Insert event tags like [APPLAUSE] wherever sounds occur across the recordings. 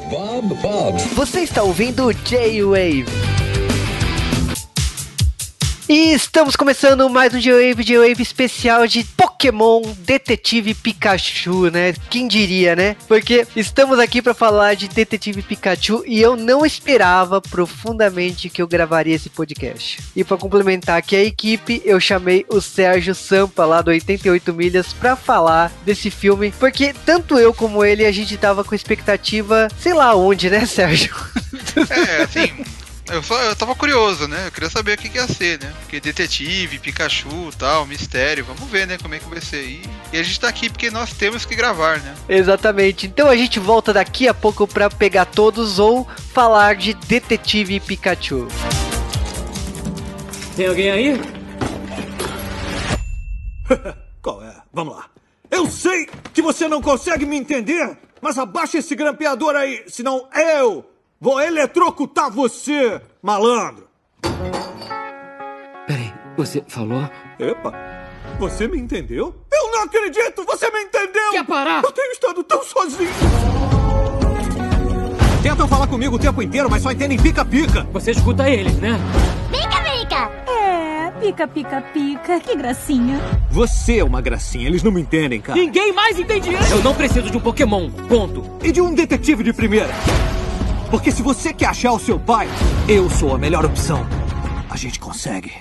Bob Bob. Você está ouvindo J-Wave. E estamos começando mais um J-Wave, J-Wave especial de Pokémon Detetive Pikachu, né? Quem diria, né? Porque estamos aqui para falar de Detetive Pikachu e eu não esperava profundamente que eu gravaria esse podcast. E para complementar aqui a equipe, eu chamei o Sérgio Sampa lá do 88 Milhas para falar desse filme, porque tanto eu como ele a gente tava com expectativa, sei lá onde, né, [LAUGHS] Sérgio? É, assim, eu, só, eu tava curioso, né? Eu queria saber o que, que ia ser, né? Porque detetive, Pikachu tal, mistério, vamos ver, né? Como é que vai ser. E, e a gente tá aqui porque nós temos que gravar, né? Exatamente. Então a gente volta daqui a pouco para pegar todos ou falar de Detetive Pikachu. Tem alguém aí? [LAUGHS] Qual é? Vamos lá. Eu sei que você não consegue me entender, mas abaixa esse grampeador aí, senão eu vou eletrocutar você, malandro. Peraí, você falou? Epa, você me entendeu? Eu não acredito, você me entendeu! Quer parar? Eu tenho estado tão sozinho. Tentam falar comigo o tempo inteiro, mas só entendem pica-pica. Você escuta eles, né? Pica, pica! É, pica, pica, pica. Que gracinha. Você é uma gracinha, eles não me entendem, cara. Ninguém mais entende isso! Eu não preciso de um Pokémon, ponto. E de um detetive de primeira. Porque se você quer achar o seu pai, eu sou a melhor opção. A gente consegue.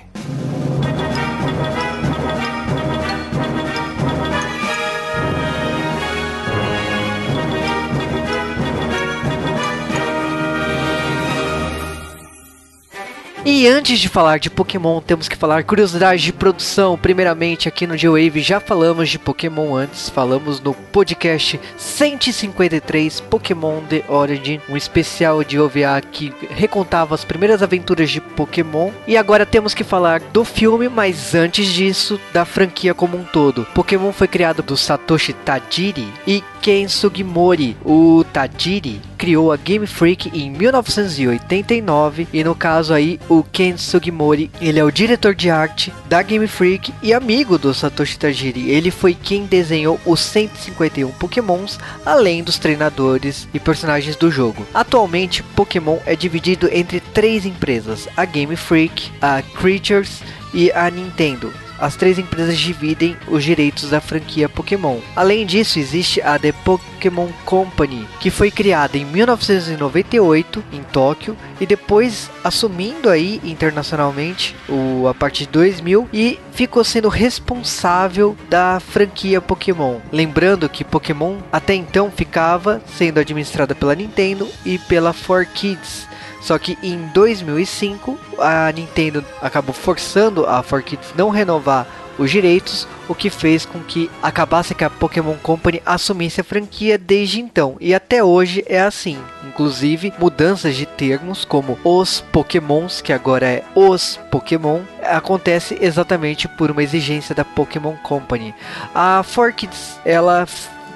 E antes de falar de Pokémon, temos que falar curiosidades de produção. Primeiramente, aqui no G-Wave já falamos de Pokémon antes, falamos no podcast 153 Pokémon The Origin, um especial de OVA que recontava as primeiras aventuras de Pokémon. E agora temos que falar do filme, mas antes disso, da franquia como um todo. Pokémon foi criado do Satoshi Tajiri e Ken Sugimori. O Tajiri criou a Game Freak em 1989 e no caso aí o Ken Sugimori, ele é o diretor de arte da Game Freak e amigo do Satoshi Tajiri. Ele foi quem desenhou os 151 Pokémons, além dos treinadores e personagens do jogo. Atualmente, Pokémon é dividido entre três empresas: a Game Freak, a Creatures e a Nintendo. As três empresas dividem os direitos da franquia Pokémon. Além disso, existe a The Pokémon Company, que foi criada em 1998 em Tóquio e depois assumindo aí internacionalmente o, a partir de 2000 e ficou sendo responsável da franquia Pokémon. Lembrando que Pokémon até então ficava sendo administrada pela Nintendo e pela 4Kids. Só que em 2005 a Nintendo acabou forçando a 4Kids não renovar os direitos, o que fez com que acabasse que a Pokémon Company assumisse a franquia desde então. E até hoje é assim. Inclusive, mudanças de termos como os Pokémons, que agora é os Pokémon, acontece exatamente por uma exigência da Pokémon Company. A 4Kids, ela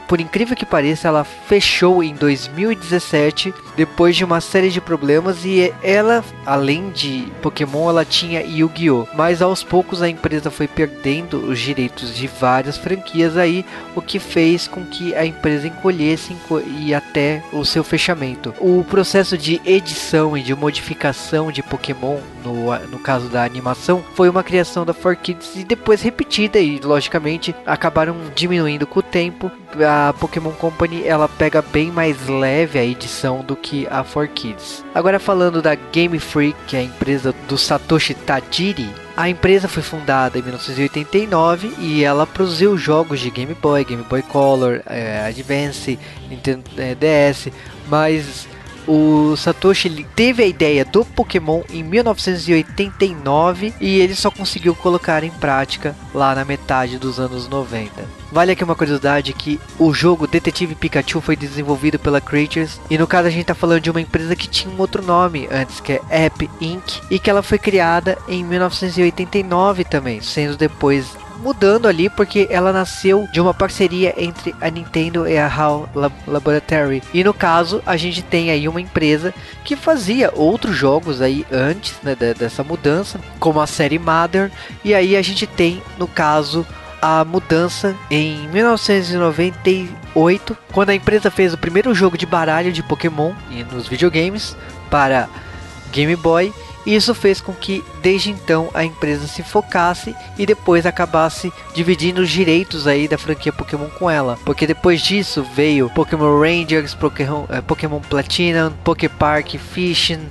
por incrível que pareça, ela fechou em 2017 depois de uma série de problemas e ela, além de Pokémon, ela tinha Yu-Gi-Oh! Mas aos poucos a empresa foi perdendo os direitos de várias franquias aí, o que fez com que a empresa encolhesse e até o seu fechamento. O processo de edição e de modificação de Pokémon, no, no caso da animação, foi uma criação da 4Kids e depois repetida e logicamente acabaram diminuindo com o tempo. A Pokémon Company ela pega bem mais leve a edição do que a 4Kids. Agora falando da Game Freak, que é a empresa do Satoshi Tajiri, a empresa foi fundada em 1989 e ela produziu jogos de Game Boy, Game Boy Color, eh, Advance, Nintendo eh, DS, mas o Satoshi teve a ideia do Pokémon em 1989 e ele só conseguiu colocar em prática lá na metade dos anos 90. Vale aqui uma curiosidade que o jogo Detetive Pikachu foi desenvolvido pela Creatures e no caso a gente tá falando de uma empresa que tinha um outro nome antes, que é App Inc. e que ela foi criada em 1989 também, sendo depois mudando ali porque ela nasceu de uma parceria entre a Nintendo e a HAL Laboratory. E no caso, a gente tem aí uma empresa que fazia outros jogos aí antes né, dessa mudança, como a série Mother. E aí a gente tem, no caso, a mudança em 1998 2008, quando a empresa fez o primeiro jogo de baralho de Pokémon nos videogames para Game Boy isso fez com que desde então a empresa se focasse e depois acabasse dividindo os direitos aí da franquia Pokémon com ela, porque depois disso veio Pokémon Rangers, Pokémon, é, Pokémon Platinum, Poképark, Fishing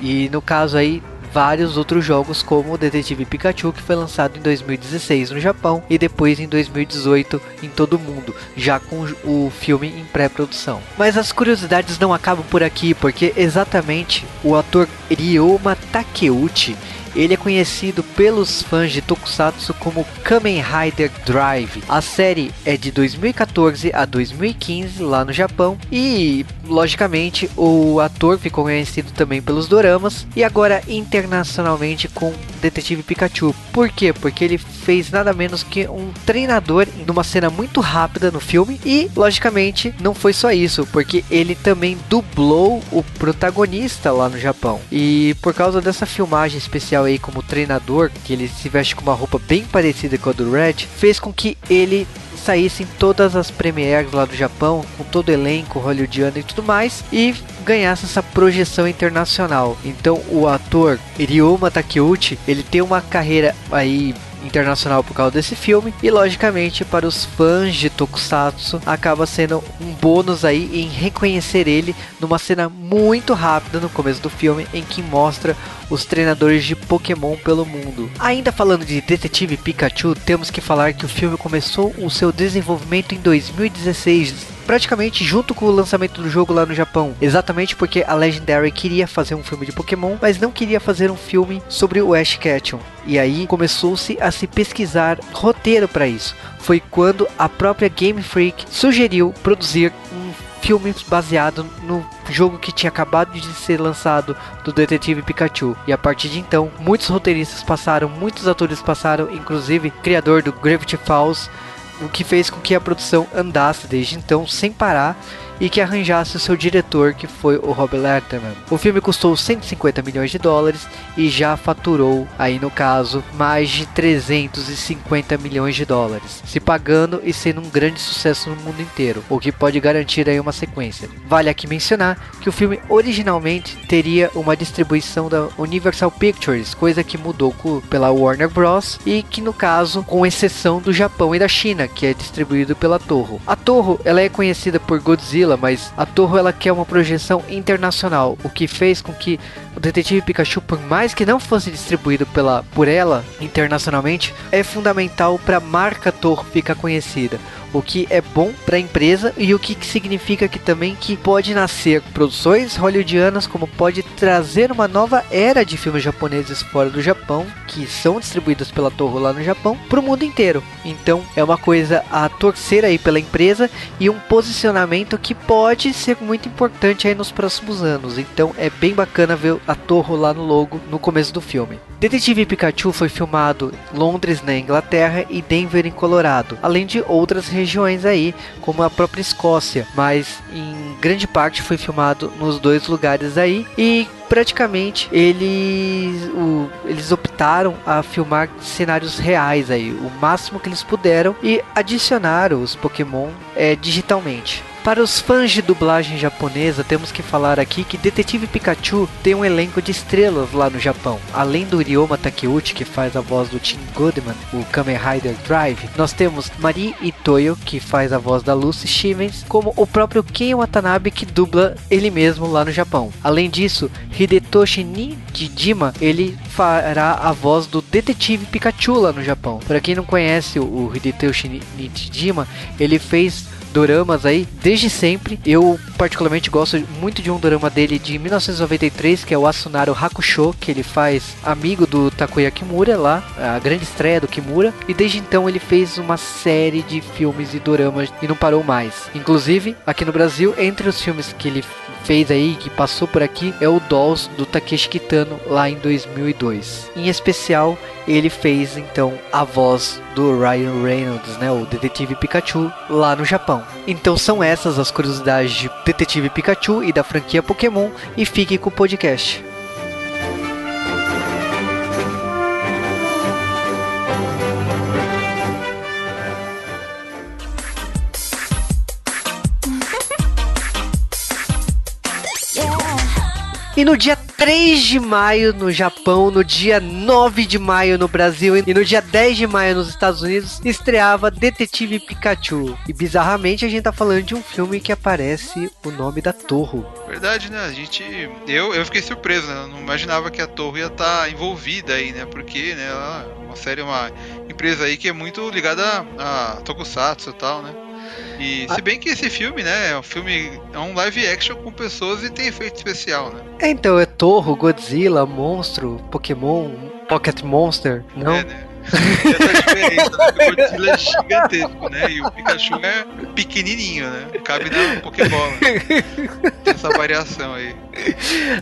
e no caso aí vários outros jogos como o Detetive Pikachu que foi lançado em 2016 no Japão e depois em 2018 em todo o mundo, já com o filme em pré-produção. Mas as curiosidades não acabam por aqui, porque exatamente o ator Ryoma Takeuchi ele é conhecido pelos fãs de Tokusatsu como Kamen Rider Drive. A série é de 2014 a 2015 lá no Japão e, logicamente, o ator ficou conhecido também pelos doramas e agora internacionalmente com Detetive Pikachu. Por quê? Porque ele fez nada menos que um treinador numa cena muito rápida no filme e, logicamente, não foi só isso, porque ele também dublou o protagonista lá no Japão. E por causa dessa filmagem especial como treinador, que ele se veste com uma roupa bem parecida com a do Red, fez com que ele saísse em todas as premieres lá do Japão, com todo o elenco hollywoodiano e tudo mais, e ganhasse essa projeção internacional. Então o ator Ryoma Takeuchi, ele tem uma carreira aí internacional por causa desse filme e logicamente para os fãs de Tokusatsu acaba sendo um bônus aí em reconhecer ele numa cena muito rápida no começo do filme em que mostra os treinadores de Pokémon pelo mundo. Ainda falando de Detetive Pikachu, temos que falar que o filme começou o seu desenvolvimento em 2016 praticamente junto com o lançamento do jogo lá no Japão. Exatamente porque a Legendary queria fazer um filme de Pokémon, mas não queria fazer um filme sobre o Ash Ketchum. E aí começou-se a se pesquisar roteiro para isso. Foi quando a própria Game Freak sugeriu produzir um filme baseado no jogo que tinha acabado de ser lançado do Detetive Pikachu. E a partir de então, muitos roteiristas passaram, muitos atores passaram, inclusive criador do Gravity Falls o que fez com que a produção andasse desde então sem parar e que arranjasse o seu diretor, que foi o Rob Letterman. O filme custou 150 milhões de dólares e já faturou, aí no caso, mais de 350 milhões de dólares, se pagando e sendo um grande sucesso no mundo inteiro, o que pode garantir aí uma sequência. Vale aqui mencionar que o filme originalmente teria uma distribuição da Universal Pictures, coisa que mudou pela Warner Bros. e que no caso, com exceção do Japão e da China, que é distribuído pela Toho. A Toho, ela é conhecida por Godzilla mas a Toho ela quer uma projeção internacional, o que fez com que o Detetive Pikachu, por mais que não fosse distribuído pela, por ela internacionalmente, é fundamental para a marca Toho ficar conhecida o que é bom para a empresa e o que significa que também que pode nascer produções hollywoodianas como pode trazer uma nova era de filmes japoneses fora do Japão que são distribuídos pela Toho lá no Japão para o mundo inteiro. Então é uma coisa a torcer aí pela empresa e um posicionamento que pode ser muito importante aí nos próximos anos. Então é bem bacana ver a Toho lá no logo no começo do filme. Detetive Pikachu foi filmado em Londres na Inglaterra e Denver em Colorado, além de outras regiões aí, como a própria Escócia, mas em grande parte foi filmado nos dois lugares aí e praticamente eles, o, eles optaram a filmar cenários reais aí, o máximo que eles puderam e adicionaram os Pokémon é, digitalmente. Para os fãs de dublagem japonesa, temos que falar aqui que Detetive Pikachu tem um elenco de estrelas lá no Japão. Além do Ryoma Takeuchi, que faz a voz do Tim Goodman, o Kamen Rider Drive, nós temos Mari Itoyo, que faz a voz da Lucy Stevens, como o próprio Ken Watanabe, que dubla ele mesmo lá no Japão. Além disso, Hidetoshi Nijima, ele fará a voz do Detetive Pikachu lá no Japão. Para quem não conhece o Hidetoshi Nijima, ele fez doramas aí desde sempre. Eu particularmente gosto muito de um dorama dele de 1993, que é o Asunaro Hakusho, que ele faz amigo do Takuya Kimura lá, a grande estreia do Kimura, e desde então ele fez uma série de filmes e doramas e não parou mais. Inclusive, aqui no Brasil, entre os filmes que ele fez aí, que passou por aqui, é o Dolls do Takeshi Kitano lá em 2002. Em especial, ele fez então a voz do Ryan Reynolds, né, o Detetive Pikachu, lá no Japão. Então são essas as curiosidades de Detetive Pikachu e da franquia Pokémon e fique com o podcast. E no dia 3 de maio no Japão, no dia 9 de maio no Brasil e no dia 10 de maio nos Estados Unidos, estreava Detetive Pikachu. E bizarramente a gente tá falando de um filme que aparece o nome da Torre. Verdade, né? A gente. Eu, eu fiquei surpreso, né? Eu não imaginava que a Torre ia estar tá envolvida aí, né? Porque, né? Ela é uma série, uma empresa aí que é muito ligada a, a Tokusatsu e tal, né? E se bem que esse filme, né, é um filme, é um live action com pessoas e tem efeito especial, né? É, então, é Torro, Godzilla, Monstro, Pokémon, Pocket Monster, não? É, né? Essa diferença, né? O Godzilla é gigantesco, né? E o Pikachu é pequenininho, né? Cabe na Pokébola. Tem essa variação aí.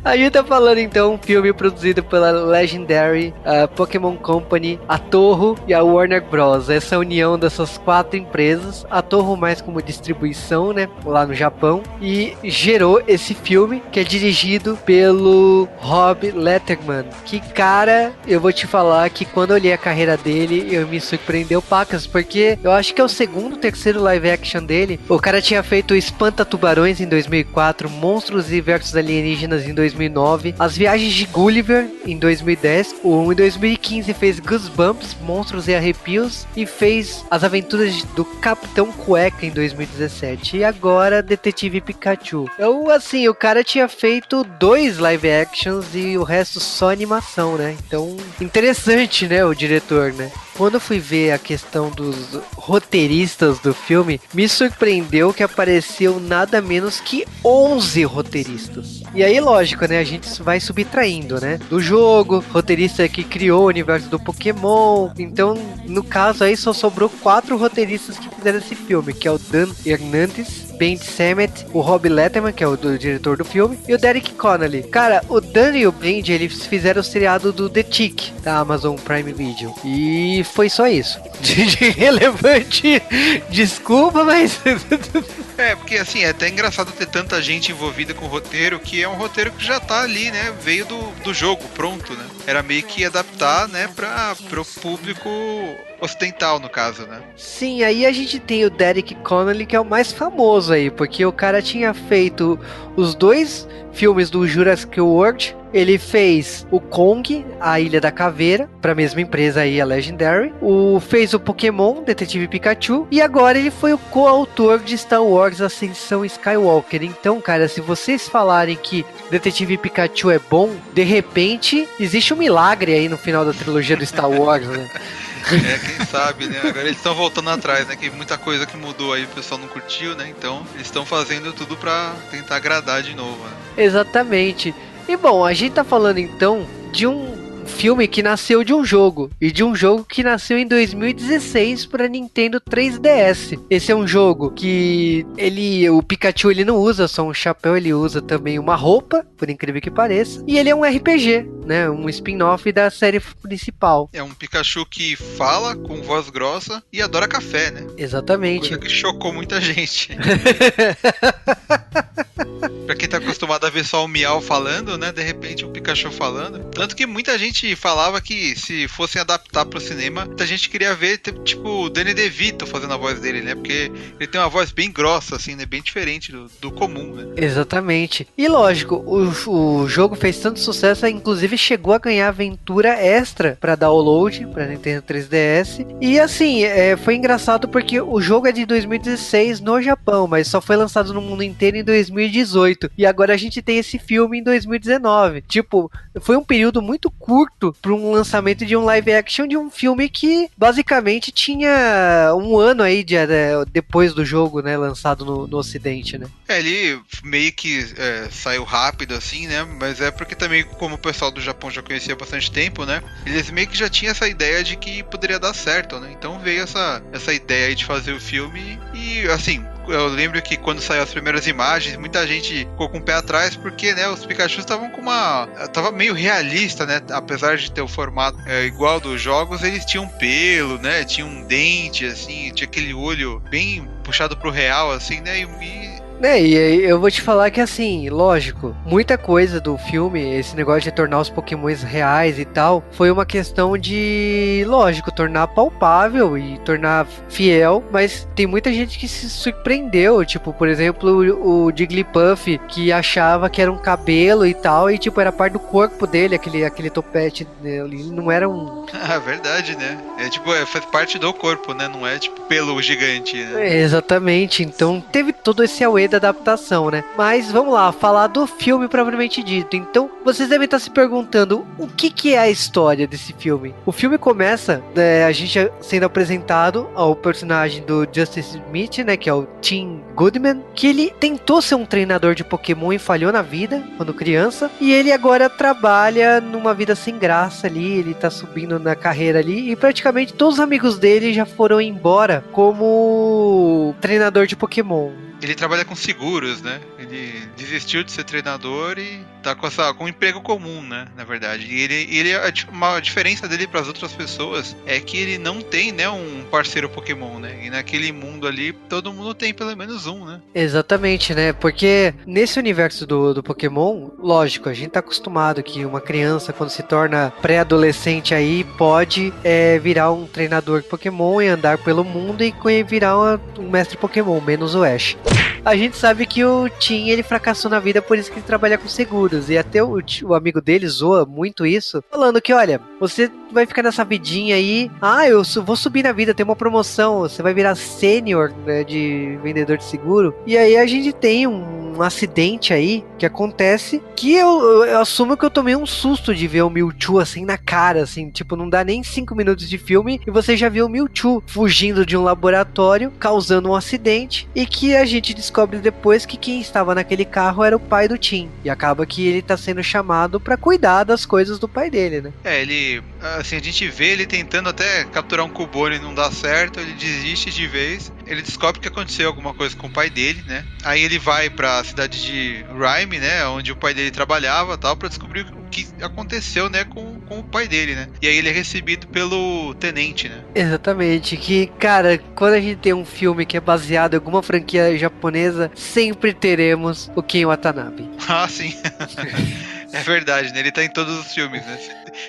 A gente tá falando então um filme produzido pela Legendary uh, Pokémon Company, a Torro e a Warner Bros. Essa união dessas quatro empresas, a Torro mais como distribuição, né, lá no Japão, e gerou esse filme que é dirigido pelo Rob Letterman. Que cara, eu vou te falar que quando eu olhei a carreira dele, eu me surpreendeu pacas, porque eu acho que é o segundo, terceiro live action dele. O cara tinha feito Espanta Tubarões em 2004, Monstros e Versus Alienígenas em 2009, As Viagens de Gulliver em 2010, o em 2015 fez Goosebumps, Monstros e Arrepios e fez As Aventuras do Capitão Cueca em 2017 e agora Detetive Pikachu. Então, assim, o cara tinha feito dois live actions e o resto só animação, né? Então, interessante, né, o diretor né? Quando eu fui ver a questão dos roteiristas do filme, me surpreendeu que apareceu nada menos que 11 roteiristas. E aí, lógico, né? A gente vai subtraindo, né? Do jogo, roteirista que criou o universo do Pokémon. Então, no caso aí, só sobrou quatro roteiristas que fizeram esse filme, que é o Dan Hernandez, Ben Samet, o Rob Letterman, que é o do, diretor do filme, e o Derek Connolly. Cara, o Dan e o Ben, eles fizeram o seriado do The Tick, da Amazon Prime Video. E foi só isso. [LAUGHS] De, de relevante, desculpa, mas... [LAUGHS] é, porque assim, é até engraçado ter tanta gente envolvida com o roteiro, que é um roteiro que já tá ali, né, veio do, do jogo, pronto, né. Era meio que adaptar, né, pra, pro público ocidental, no caso, né? Sim, aí a gente tem o Derek Connolly, que é o mais famoso aí, porque o cara tinha feito os dois filmes do Jurassic World. Ele fez o Kong, a Ilha da Caveira, para a mesma empresa aí, a Legendary. O fez o Pokémon, Detetive Pikachu, e agora ele foi o coautor de Star Wars Ascensão Skywalker. Então, cara, se vocês falarem que Detetive Pikachu é bom, de repente existe um milagre aí no final da trilogia do Star Wars, né? É, quem sabe, né? Agora eles estão voltando atrás, né? Que muita coisa que mudou aí o pessoal não curtiu, né? Então eles estão fazendo tudo pra tentar agradar de novo. Né? Exatamente. E bom, a gente tá falando então de um filme que nasceu de um jogo e de um jogo que nasceu em 2016 para Nintendo 3DS. Esse é um jogo que ele, o Pikachu ele não usa só um chapéu, ele usa também uma roupa, por incrível que pareça, e ele é um RPG, né, um spin-off da série principal. É um Pikachu que fala com voz grossa e adora café, né? Exatamente. Coisa que chocou muita gente. [LAUGHS] pra quem tá acostumado a ver só o Miau falando, né? De repente o Pikachu falando. Tanto que muita gente falava que se fossem adaptar pro cinema, muita gente queria ver, tipo, o Danny DeVito fazendo a voz dele, né? Porque ele tem uma voz bem grossa, assim, né? Bem diferente do, do comum, né? Exatamente. E lógico, o, o jogo fez tanto sucesso, inclusive chegou a ganhar aventura extra para download para Nintendo 3DS. E assim, é, foi engraçado porque o jogo é de 2016 no Japão, mas só foi lançado no mundo inteiro em 2018. E agora a gente tem esse filme em 2019. Tipo, foi um período muito curto para um lançamento de um live action de um filme que basicamente tinha um ano aí de, de, depois do jogo, né, lançado no, no ocidente, né? É, ele meio que é, saiu rápido assim, né? Mas é porque também, como o pessoal do Japão já conhecia há bastante tempo, né? Eles meio que já tinham essa ideia de que poderia dar certo, né? Então veio essa, essa ideia de fazer o filme e, assim, eu lembro que quando saiu as primeiras imagens, muita gente ficou com o pé atrás, porque, né, os Pikachu estavam com uma. tava meio realista, né? Apesar de ter o formato é, igual dos jogos, eles tinham pelo, né? Tinha um dente, assim, tinha aquele olho bem puxado pro real, assim, né? E, né, e eu vou te falar que assim, lógico, muita coisa do filme, esse negócio de tornar os pokémons reais e tal, foi uma questão de, lógico, tornar palpável e tornar fiel, mas tem muita gente que se surpreendeu, tipo, por exemplo, o, o Jigglypuff, que achava que era um cabelo e tal, e tipo, era parte do corpo dele, aquele, aquele topete dele, não era um... [LAUGHS] Ah, verdade, né? É tipo, é, faz parte do corpo, né? Não é tipo pelo gigante, né? É, exatamente, então teve todo esse auê da adaptação, né? Mas vamos lá, falar do filme propriamente dito. Então, vocês devem estar se perguntando o que, que é a história desse filme. O filme começa, né, a gente sendo apresentado ao personagem do Justice Smith, né? Que é o Tim Goodman, que ele tentou ser um treinador de Pokémon e falhou na vida quando criança, e ele agora trabalha numa vida sem graça ali, ele tá subindo na carreira ali, e praticamente todos os amigos dele já foram embora como treinador de Pokémon. Ele trabalha com seguros, né? Ele desistiu de ser treinador e tá com, essa, com um emprego comum, né? Na verdade. E ele, ele uma diferença dele para as outras pessoas é que ele não tem, né, um parceiro Pokémon, né? E naquele mundo ali, todo mundo tem pelo menos um, né? Exatamente, né? Porque nesse universo do, do Pokémon, lógico, a gente tá acostumado que uma criança, quando se torna pré-adolescente aí, pode é, virar um treinador Pokémon e andar pelo mundo e virar uma- um mestre Pokémon, menos o Ash. A gente sabe que o Tim ele fracassou na vida, por isso que ele trabalha com seguros. E até o, o amigo dele zoa muito isso, falando que, olha, você vai ficar nessa vidinha aí. Ah, eu vou subir na vida, tem uma promoção. Você vai virar sênior né, de vendedor de seguro. E aí a gente tem um, um acidente aí que acontece que eu, eu- eu assumo que eu tomei um susto de ver o Mewtwo assim na cara, assim, tipo, não dá nem cinco minutos de filme e você já viu o Mewtwo fugindo de um laboratório, causando um acidente e que a gente descobre depois que quem estava naquele carro era o pai do Tim. E acaba que ele tá sendo chamado pra cuidar das coisas do pai dele, né? É, ele. Assim, a gente vê ele tentando até capturar um Cubone e não dá certo, ele desiste de vez. Ele descobre que aconteceu alguma coisa com o pai dele, né? Aí ele vai pra cidade de Rhyme, né? Onde o pai dele trabalhava tal, pra descobrir o que aconteceu, né? Com, com o pai dele, né? E aí ele é recebido pelo tenente, né? Exatamente, que, cara, quando a gente tem um filme que é baseado em alguma franquia japonesa, sempre teremos o Ken Watanabe. [LAUGHS] Ah, sim. [LAUGHS] é verdade, né? Ele tá em todos os filmes, né?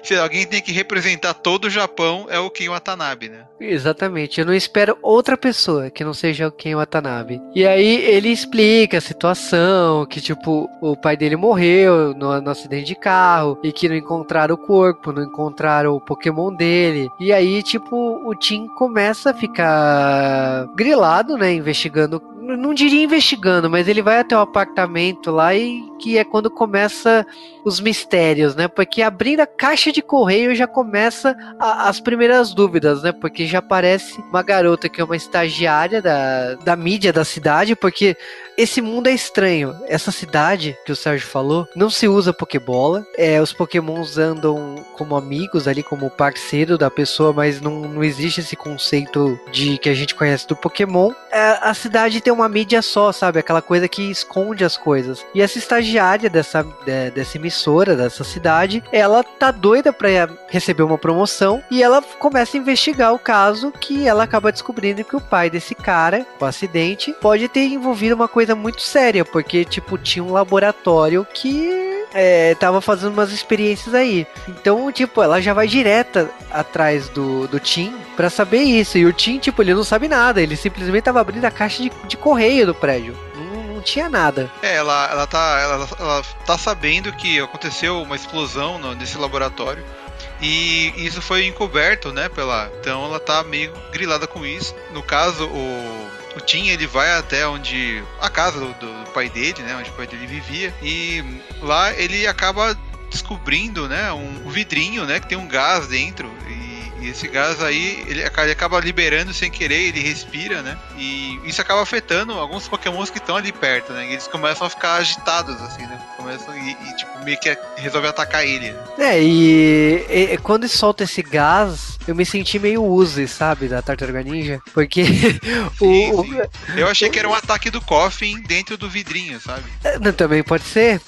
Se, alguém tem que representar todo o Japão, é o Ken Watanabe, né? Exatamente, eu não espero outra pessoa que não seja o Ken Watanabe. E aí ele explica a situação, que tipo, o pai dele morreu no, no acidente de carro, e que não encontraram o corpo, não encontraram o Pokémon dele. E aí, tipo, o Tim começa a ficar grilado, né, investigando não diria investigando, mas ele vai até o apartamento lá e que é quando começa os mistérios, né? Porque abrindo a caixa de correio já começa a- as primeiras dúvidas, né? Porque já aparece uma garota que é uma estagiária da, da mídia da cidade, porque esse mundo é estranho. Essa cidade que o Sérgio falou não se usa Pokébola. É, os Pokémons andam como amigos ali, como parceiro da pessoa, mas não, não existe esse conceito de que a gente conhece do Pokémon. É, a cidade tem uma mídia só, sabe? Aquela coisa que esconde as coisas. E essa estagiária dessa, de- dessa emissora, dessa cidade, ela tá doida pra receber uma promoção e ela começa a investigar o caso que ela acaba descobrindo que o pai desse cara, com acidente, pode ter envolvido uma coisa muito séria, porque, tipo, tinha um laboratório que é, tava fazendo umas experiências aí. Então, tipo, ela já vai direta atrás do, do Tim pra saber isso. E o Tim, tipo, ele não sabe nada. Ele simplesmente tava abrindo a caixa de, de correio do prédio. Não, tinha nada. É, ela, ela, tá, ela, ela tá sabendo que aconteceu uma explosão no- nesse laboratório. E isso foi encoberto, né, pela... Então ela tá meio grilada com isso. No caso, o... O Tim, ele vai até onde... A casa do, do pai dele, né, onde o pai dele vivia. E lá ele acaba descobrindo, né, um, um vidrinho, né, que tem um gás dentro. E, e esse gás aí, ele, ele acaba liberando sem querer, ele respira, né? E isso acaba afetando alguns pokémons que estão ali perto, né? E eles começam a ficar agitados, assim, né? Começam e, e, tipo, meio que resolve atacar ele, né? É, e- e quando solta esse gás, eu me senti meio Uzi, sabe, da Tartaruga Ninja, porque [LAUGHS] Sim, o, sim. Eu achei que era um ataque do Coffin dentro do vidrinho, sabe? o- também pode ser,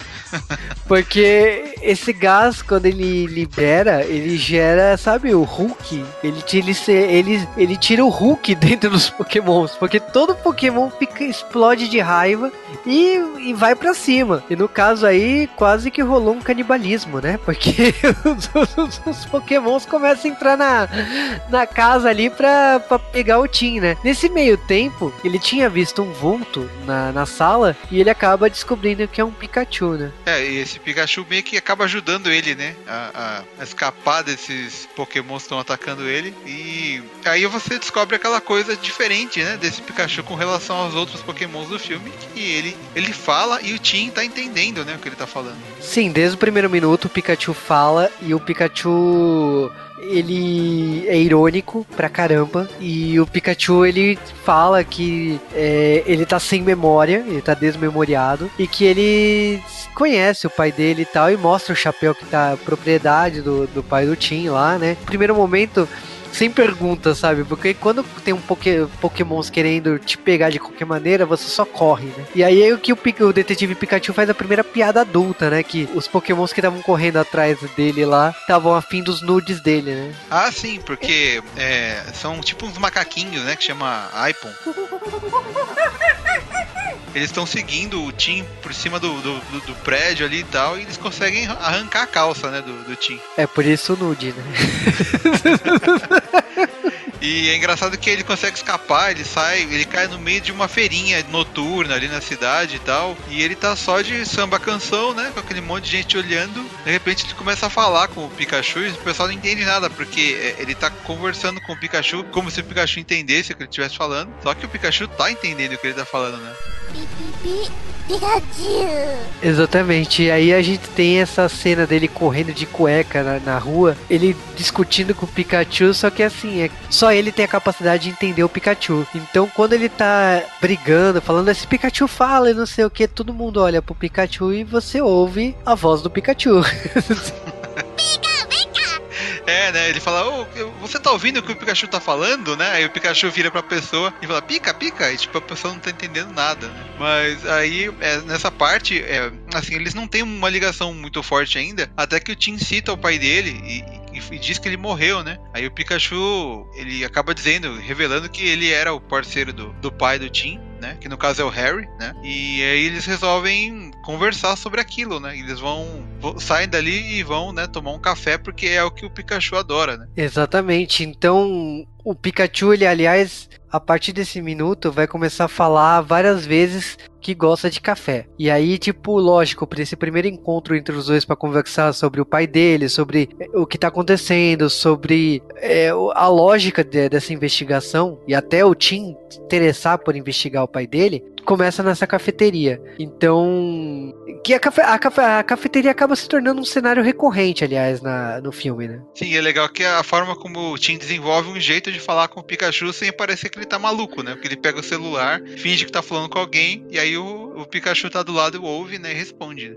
porque esse gás quando ele libera, ele gera, sabe, o Hulk, ele tira, ele, ele, ele tira o Hulk [LAUGHS] dentro dos Pokémons, porque todo Pokémon fica explode de raiva e, e vai pra cima. E no caso aí, quase que rolou um canibalismo, né? Porque [LAUGHS] os, os- os Pokémons começam a entrar na, [LAUGHS] na casa ali pra, pra pegar o Tim, né? Nesse meio tempo, ele tinha visto um vulto na, na sala e ele acaba descobrindo que é um Pikachu, né? É, e esse Pikachu meio que acaba ajudando ele, né? A, a- escapar desses Pokémon que estão atacando ele. E aí você descobre aquela coisa diferente, né? Desse Pikachu com relação aos outros Pokémons do filme. Que ele, ele fala e o Tim tá entendendo, né? O que ele tá falando. Sim, desde o primeiro minuto o Pikachu fala e o Pikachu ele é irônico pra caramba e o Pikachu ele fala que é, ele tá sem memória, ele tá desmemoriado e que ele conhece o pai dele e tal e mostra o chapéu que tá propriedade do, do pai do Tim lá, né? No primeiro momento sem pergunta, sabe? Porque quando tem um poké, Pokémons querendo te pegar de qualquer maneira, você só corre, né? E aí é o que o, o detetive Pikachu faz a primeira piada adulta, né? Que os Pokémons que estavam correndo atrás dele lá estavam afim dos nudes dele, né? Ah, sim, porque é, são tipo uns macaquinhos, né? Que chama Aipon. [LAUGHS] Eles estão seguindo o Tim por cima do, do, do- do prédio ali e tal, e eles conseguem arrancar a calça, né, do, do Tim. É por isso o nude, né? [LAUGHS] E é engraçado que ele consegue escapar, ele sai, ele cai no meio de uma feirinha noturna ali na cidade e tal. E ele tá só de samba canção, né? Com aquele monte de gente olhando. De repente ele começa a falar com o Pikachu e o pessoal não entende nada, porque é, ele tá conversando com o Pikachu como se o Pikachu entendesse o que ele estivesse falando. Só que o Pikachu tá entendendo o que ele tá falando, né? Exatamente. E aí a gente tem essa cena dele correndo de cueca na, na, rua, ele discutindo com o Pikachu, só que assim, é, só ele tem a capacidade de entender o Pikachu. Então quando ele tá brigando, falando esse Pikachu fala e não sei o que, todo mundo olha pro Pikachu e você ouve a voz do Pikachu. [LAUGHS] É, né? Ele fala, ô, eu- você tá ouvindo o que o Pikachu tá falando, né? Aí o Pikachu vira pra pessoa e fala, pica, pica, e tipo, a pessoa não tá entendendo nada, né? Mas aí, é, nessa parte, é, assim, eles não têm uma ligação muito forte ainda, até que o Tim cita o pai dele e, e- diz que ele morreu, né? Aí o Pikachu, ele acaba dizendo, revelando que ele era o parceiro do, do pai do Tim, né? Que no caso é o Harry, né? E aí eles resolvem conversar sobre aquilo, né? Eles vão, vão saem dali e vão, né, tomar um café porque é o que o Pikachu adora, né? Exatamente. Então, o Pikachu, ele, aliás, a partir desse minuto, vai começar a falar várias vezes que gosta de café. E aí, tipo, lógico, para esse primeiro encontro entre os dois para conversar sobre o pai dele, sobre eh, o que tá acontecendo, sobre é, a lógica de- dessa investigação e até o Tim interessar por investigar o pai dele, começa nessa cafeteria. Então, que a, cafe- a cafe- a cafeteria acaba se tornando um cenário recorrente, aliás, na, no filme, né? Sim, é legal que a forma como o Tim desenvolve um jeito de falar com o Pikachu sem parecer que ele tá maluco, né? Porque ele pega o celular, finge que tá falando com alguém, e aí o, o Pikachu tá do lado, ouve, né? E responde. né?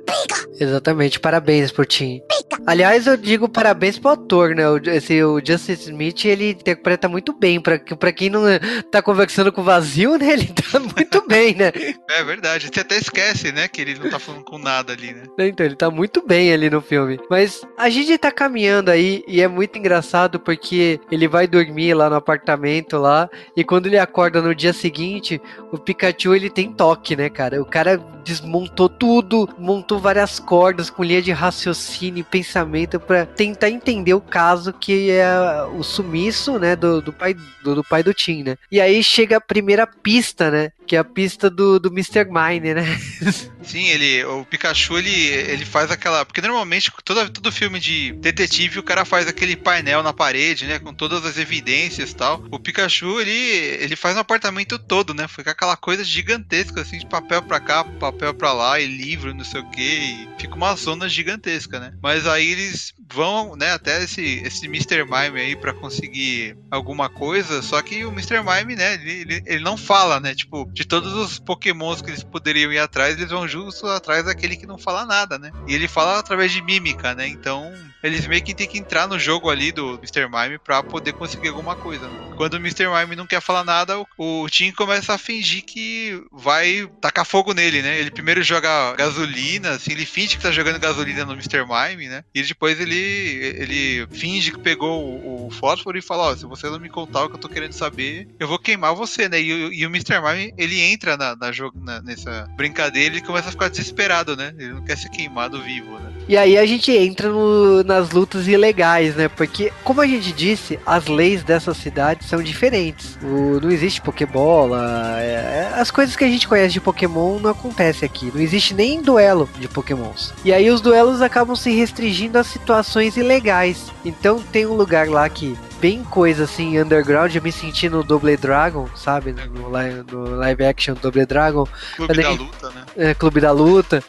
Exatamente, parabéns por Tim. Aliás, eu digo parabéns pro ator, né? O, esse, o Justice Smith, ele interpreta muito bem. Pra, pra quem não tá conversando com o vazio, né? Ele tá [LAUGHS] muito bem, né? É verdade, você até esquece, né? Que ele não tá falando com nada ali, né? Então, ele tá muito bem ali no filme. Mas a gente tá caminhando aí e é muito engraçado porque ele vai dormir lá no apartamento lá e quando ele acorda no dia seguinte, o Pikachu ele tem toque, né, cara? O cara desmontou tudo, montou várias cordas com linha de raciocínio e pensamento pra tentar entender o caso que é o sumiço, né, do, do pai do, do pai do Tim, né? E aí chega a primeira pista, né? Que é a pista do, do Mr. Mine, né? [LAUGHS] Sim, ele, o Pikachu ele, ele faz aquela. Porque normalmente todo, todo filme de detetive o cara faz aquele painel na parede, né? Com todas as evidências e tal. O Pikachu ele, ele faz um apartamento todo, né? Fica aquela coisa gigantesca, assim, de papel pra cá, papel pra lá, e livro, não sei o que. Fica uma zona gigantesca, né? Mas aí eles vão, né, até esse, esse Mr. Mime aí pra conseguir alguma coisa. Só que o Mr. Mime, né, ele, ele, ele não fala, né? Tipo, de todos os pokémons que eles poderiam ir atrás, eles vão justo atrás daquele que não fala nada, né? E ele fala através de mímica, né? Então eles meio que tem que entrar no jogo ali do Mr. Mime pra poder conseguir alguma coisa. Né? Quando o Mr. Mime não quer falar nada, o, o Tim começa a fingir que vai tacar fogo nele, né? Ele primeiro joga gasolina, assim, ele finge que tá jogando gasolina no Mr. Mime, né? E depois ele, ele finge que pegou o, o fósforo e fala, ó, oh, se você não me contar o que eu tô querendo saber, eu vou queimar você, né? E, e o Mr. Mime, ele entra na, na, na, nessa brincadeira e começa a ficar desesperado, né? Ele não quer ser queimado vivo, né? E aí a gente entra no, nas lutas ilegais, né? Porque, como a gente disse, as leis dessa cidade são diferentes. O, não existe Pokébola. É, é, as coisas que a gente conhece de Pokémon não acontecem aqui. Não existe nem duelo de Pokémons. E aí os duelos acabam se restringindo a situações ilegais. Então tem um lugar lá que bem coisa assim, underground, eu me senti no Double Dragon, sabe? No, no live action Double Dragon. Clube da Luta, né? É, Clube da Luta.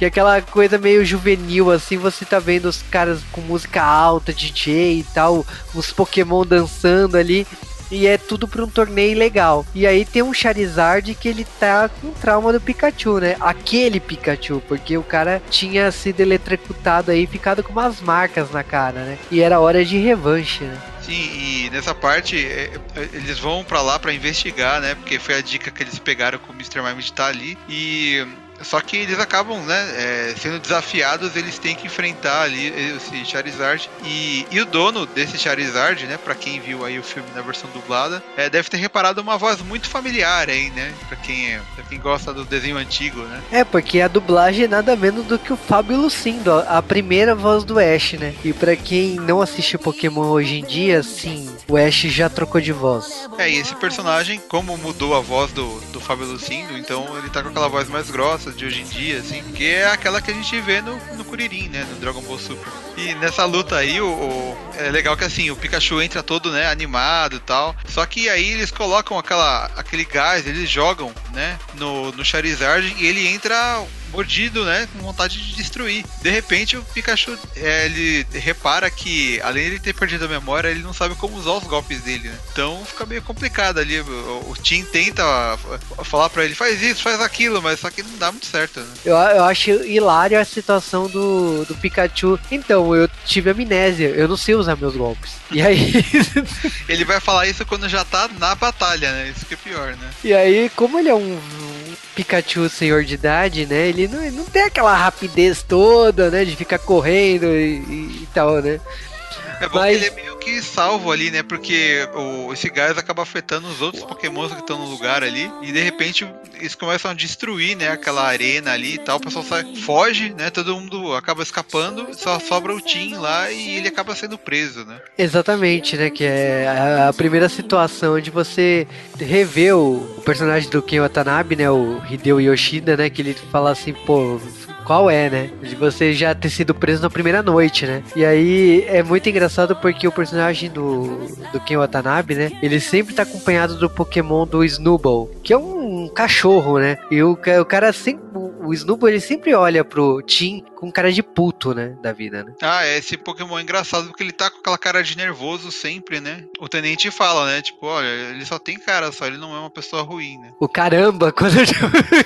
Que é aquela coisa meio juvenil, assim, você tá vendo os caras com música alta, DJ e tal, os Pokémon dançando ali. E é tudo pra um torneio legal. E aí tem um Charizard que ele tá com trauma do Pikachu, né? Aquele Pikachu, porque o cara tinha sido eletrocutado aí ficado com umas marcas na cara, né? E era hora de revanche, né? Sim, e nessa parte é, é, eles vão para lá para investigar, né? Porque foi a dica que eles pegaram com o Mr. Mime estar tá ali. E só que eles acabam, né, é, sendo desafiados, eles têm que enfrentar ali esse Charizard. E, e o dono desse Charizard, né, pra quem viu aí o filme na versão dublada, é, deve ter reparado uma voz muito familiar aí, né, pra quem, é, pra quem gosta do desenho antigo, né. É, porque a dublagem é nada menos do que o Fábio Lucindo, a primeira voz do Ash, né. E pra quem não assiste Pokémon hoje em dia, sim, o Ash já trocou de voz. É, e esse personagem, como mudou a voz do, do Fábio Lucindo, então ele tá com aquela voz mais grossa, de hoje em dia, assim, que é aquela que a gente vê no, no Kuririn, né? No Dragon Ball Super. E nessa luta aí, o, o, é legal que assim, o Pikachu entra todo, né, animado e tal. Só que aí eles colocam aquela, aquele gás, eles jogam, né, no, no Charizard e ele entra mordido, né? Com vontade de destruir. De repente o Pikachu é, ele repara que, além de ele ter perdido a memória, ele não sabe como usar os golpes dele, né? Então fica meio complicado ali. O, o Tim tenta falar para ele, faz isso, faz aquilo, mas só que não dá muito certo, né? Eu, eu acho hilário a situação do, do Pikachu. Então, eu tive amnésia, eu não sei usar meus golpes. E aí. [LAUGHS] ele vai falar isso quando já tá na batalha, né? Isso que é pior, né? E aí, como ele é um, um Pikachu senhor de idade, né? Ele não, não tem aquela rapidez toda, né? De ficar correndo e, e, e tal, né? É bom Mas... que ele é meio que salvo ali, né? Porque o, esse gás acaba afetando os outros pokémons que estão no lugar ali. E de repente eles começam a destruir, né? Aquela arena ali e tal. O pessoal sai, foge, né? Todo mundo acaba escapando. Só sobra o Tim lá e ele acaba sendo preso, né? Exatamente, né? Que é a, primeira situação onde você revê o, o personagem do Ken Watanabe, né? O Hideo Yoshida, né? Que ele fala assim, pô, qual é, né? De você já ter sido preso na primeira noite, né? E aí é muito engraçado porque o personagem do, do Ken Watanabe, né? Ele sempre tá acompanhado do Pokémon do Snubble, que é um cachorro, né? E o, o cara sempre. O Snubble ele sempre olha pro Tim com cara de puto, né? Da vida, né? Ah, é, esse Pokémon é engraçado porque ele tá com aquela cara de nervoso sempre, né? O tenente fala, né? Tipo, olha, ele só tem cara só, ele não é uma pessoa ruim, né? O caramba, [LAUGHS] quando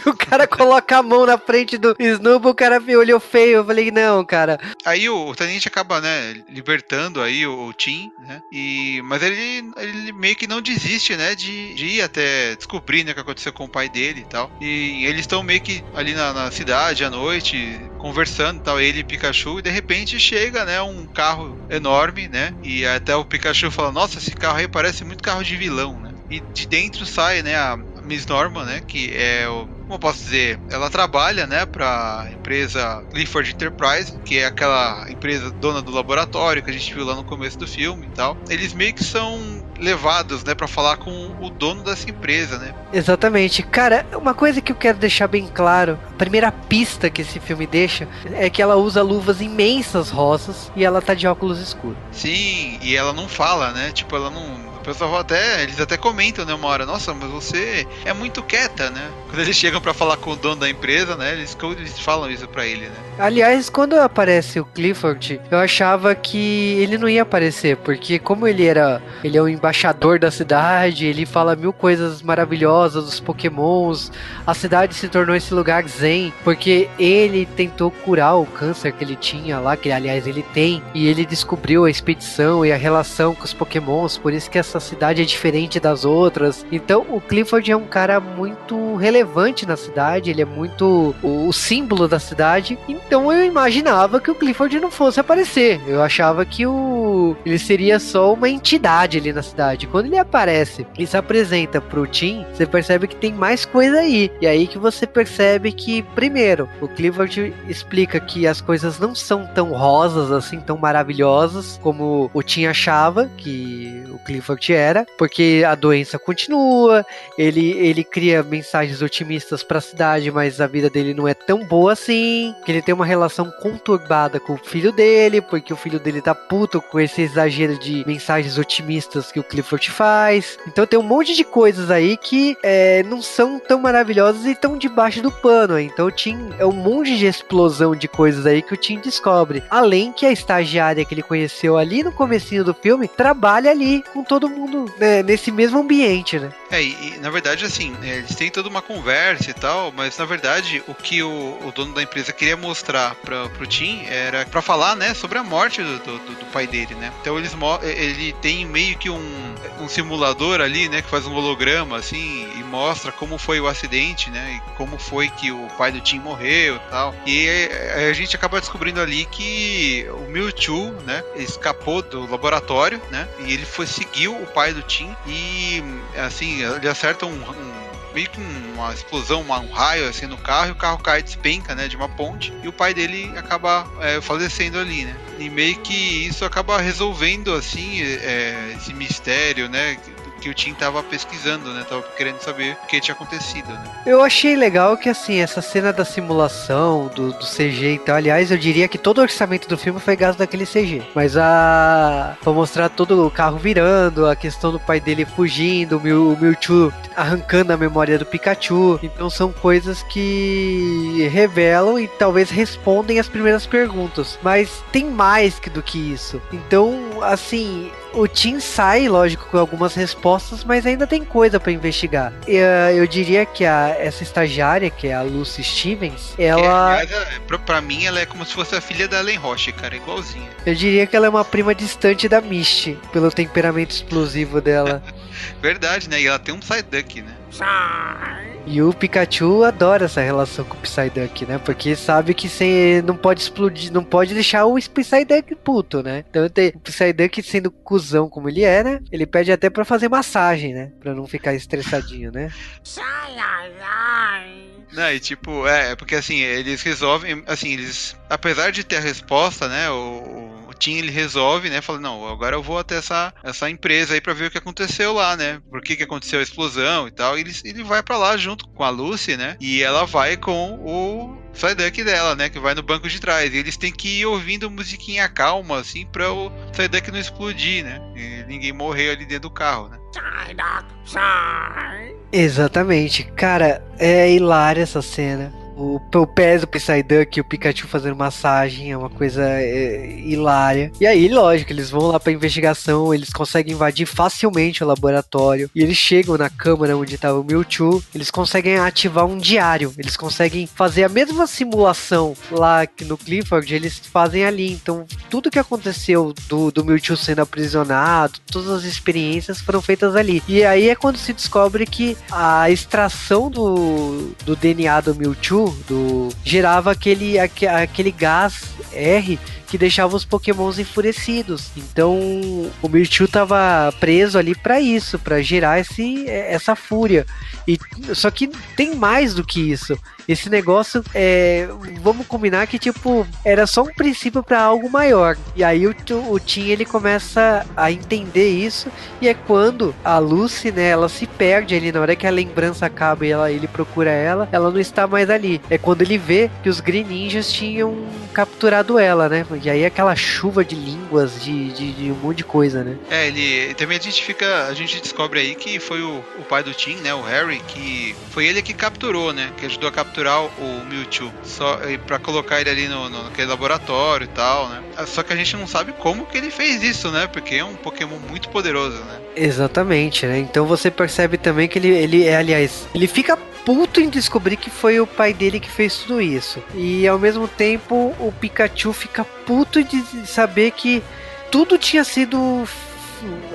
o cara coloca a mão na frente do Snubble, o cara me olhou feio. Eu falei, não, cara. Aí o, o tenente acaba, né, libertando aí o, o Tim, né? E, mas ele, ele meio que não desiste, né, de, de ir até descobrir, né, o que aconteceu com o pai dele e tal. E eles estão meio que ali na, na cidade à noite, conversando tal, ele e Pikachu, e de repente chega, né, um carro enorme, né? E até o Pikachu fala, nossa, esse carro aí parece muito carro de vilão, né? E de dentro sai, né, a Miss Norman, né, que é o como eu posso dizer, ela trabalha, né, para empresa Clifford Enterprise, que é aquela empresa dona do laboratório que a gente viu lá no começo do filme e tal. Eles meio que são levados, né, para falar com o dono dessa empresa, né? Exatamente. Cara, uma coisa que eu quero deixar bem claro, a primeira pista que esse filme deixa é que ela usa luvas imensas rosas e ela tá de óculos escuros. Sim, e ela não fala, né? Tipo, ela não pessoal até, eles até comentam, né, uma hora, nossa, mas você é muito quieta, né? Quando eles chegam pra falar com o dono da empresa, né, eles, eles falam isso pra ele, né? Aliás, quando aparece o Clifford, eu achava que ele não ia aparecer, porque como ele era, ele é o embaixador da cidade, ele fala mil coisas maravilhosas dos Pokémons, a cidade se tornou esse lugar zen, porque ele tentou curar o câncer que ele tinha lá, que aliás ele tem, e ele descobriu a expedição e a relação com os Pokémons, por isso que essa cidade é diferente das outras. Então, o Clifford é um cara muito relevante na cidade, ele é muito o, o símbolo da cidade. Então eu imaginava que o Clifford não fosse aparecer. Eu achava que o ele seria só uma entidade ali na cidade. Quando ele aparece e se apresenta pro Tim, você percebe que tem mais coisa aí. E aí que você percebe que, primeiro, o Clifford explica que as coisas não são tão rosas assim, tão maravilhosas como o Tim achava que o Clifford era, porque a doença continua, ele, ele cria mensagens otimistas para a cidade, mas a vida dele não é tão boa assim, que ele tem uma relação conturbada com o filho dele, porque o filho dele tá puto com esse exagero de mensagens otimistas que o Clifford faz. Então tem um monte de coisas aí que é, não são tão maravilhosas e estão debaixo do pano. Então o Tim é um monte de explosão de coisas aí que o Tim descobre. Além que a estagiária que ele conheceu ali no comecinho do filme trabalha ali com todo mundo né, nesse mesmo ambiente, né? É, e, na verdade, assim, é, eles têm toda uma conversa e tal, mas na verdade o que o, o dono da empresa queria mostrar pra, pro Tim era pra falar, né, sobre a morte do, do, do pai dele, né? Então eles ele tem meio que um, um simulador ali, né, que faz um holograma, assim, e mostra como foi o acidente, né, e como foi que o pai do Tim morreu e tal. E a gente acaba descobrindo ali que o Mewtwo, né, escapou do laboratório, né, e ele foi seguiu o pai do Tim e, assim, ele acerta um, um meio que uma explosão, um raio assim no carro, e o carro cai despenca, né, de uma ponte, e o pai dele acaba é, falecendo ali, né? E meio que isso acaba resolvendo assim é, esse mistério, né? Que o Tim tava pesquisando, né? Tava querendo saber o que tinha acontecido, né? Eu achei legal que, assim, essa cena da simulação, do, do CG e tal, aliás, eu diria que todo o orçamento do filme foi gasto daquele CG. Mas a. Pra mostrar todo o carro virando, a questão do pai dele fugindo, o, Mew, o Mewtwo arrancando a memória do Pikachu. Então são coisas que revelam e talvez respondem as primeiras perguntas. Mas tem mais do que isso. Então, assim, o Tim sai, lógico, com algumas respostas, mas ainda tem coisa para investigar. Eu, eu, diria que a, essa estagiária, que é a Lucy Stevens, ela. É, pra, pra, mim, ela é como se fosse a filha da Ellen Roche, cara, igualzinha. Eu diria que ela é uma prima distante da Misty, pelo temperamento explosivo dela. [LAUGHS] Verdade, né? E ela tem um Psyduck, né? E o Pikachu adora essa relação com o Psyduck, né? Porque sabe que você não pode explodir, não pode deixar o Psyduck puto, né? Então tem, o Psyduck sendo cuzão como ele é, né? Ele pede até para fazer massagem, né? Pra não ficar estressadinho, né? Não, e tipo, é, é, porque assim, eles resolvem, assim, eles, apesar de ter a resposta, né, o, o Tim ele resolve, né, fala, não, agora eu vou até essa, essa empresa aí para ver o que aconteceu lá, né, por que que aconteceu a explosão e tal, e ele, ele vai para lá junto com a Lucy, né, e ela vai com o Psyduck dela, né? Que vai no banco de trás. E eles têm que ir ouvindo musiquinha calma, assim, pra o Psyduck não explodir, né? E ninguém morrer ali dentro do carro, né? Psyduck, Exatamente. Cara, é hilária essa cena. O, o pés do Psyduck e o Pikachu fazendo massagem é uma coisa é, hilária. E aí, lógico, eles vão lá pra investigação, eles conseguem invadir facilmente o laboratório. E eles chegam na câmara onde tava o Mewtwo. Eles conseguem ativar um diário. Eles conseguem fazer a mesma simulação lá no Clifford, eles fazem ali. Então, tudo que aconteceu do, do Mewtwo sendo aprisionado, todas as experiências foram feitas ali. E aí é quando se descobre que a extração do, do DNA do Mewtwo do gerava aquele, aquele gás R que deixava os pokémons enfurecidos. Então o Mewtwo tava preso ali para isso, para gerar esse, essa fúria. E só que tem mais do que isso. Esse negócio é, vamos combinar que tipo era só um princípio para algo maior. E aí o, o Tim ele começa a entender isso e é quando a Lucy, né, ela se perde ali na hora que a lembrança acaba e ela, ele procura ela, ela não está mais ali. É quando ele vê que os Green Ninjas tinham capturado ela, né? E aí aquela chuva de línguas, de, de, de um monte de coisa, né? É, ele também a gente fica, a gente descobre aí que foi o, o pai do Tim, né, o Harry, que foi ele que capturou, né, que ajudou a capturar o Mewtwo, só para colocar ele ali no, no naquele laboratório e tal, né? Só que a gente não sabe como que ele fez isso, né? Porque é um Pokémon muito poderoso, né? Exatamente, né? Então você percebe também que ele, ele é, aliás, ele fica puto em descobrir que foi o pai dele que fez tudo isso. E ao mesmo tempo o Pikachu fica puto de saber que tudo tinha sido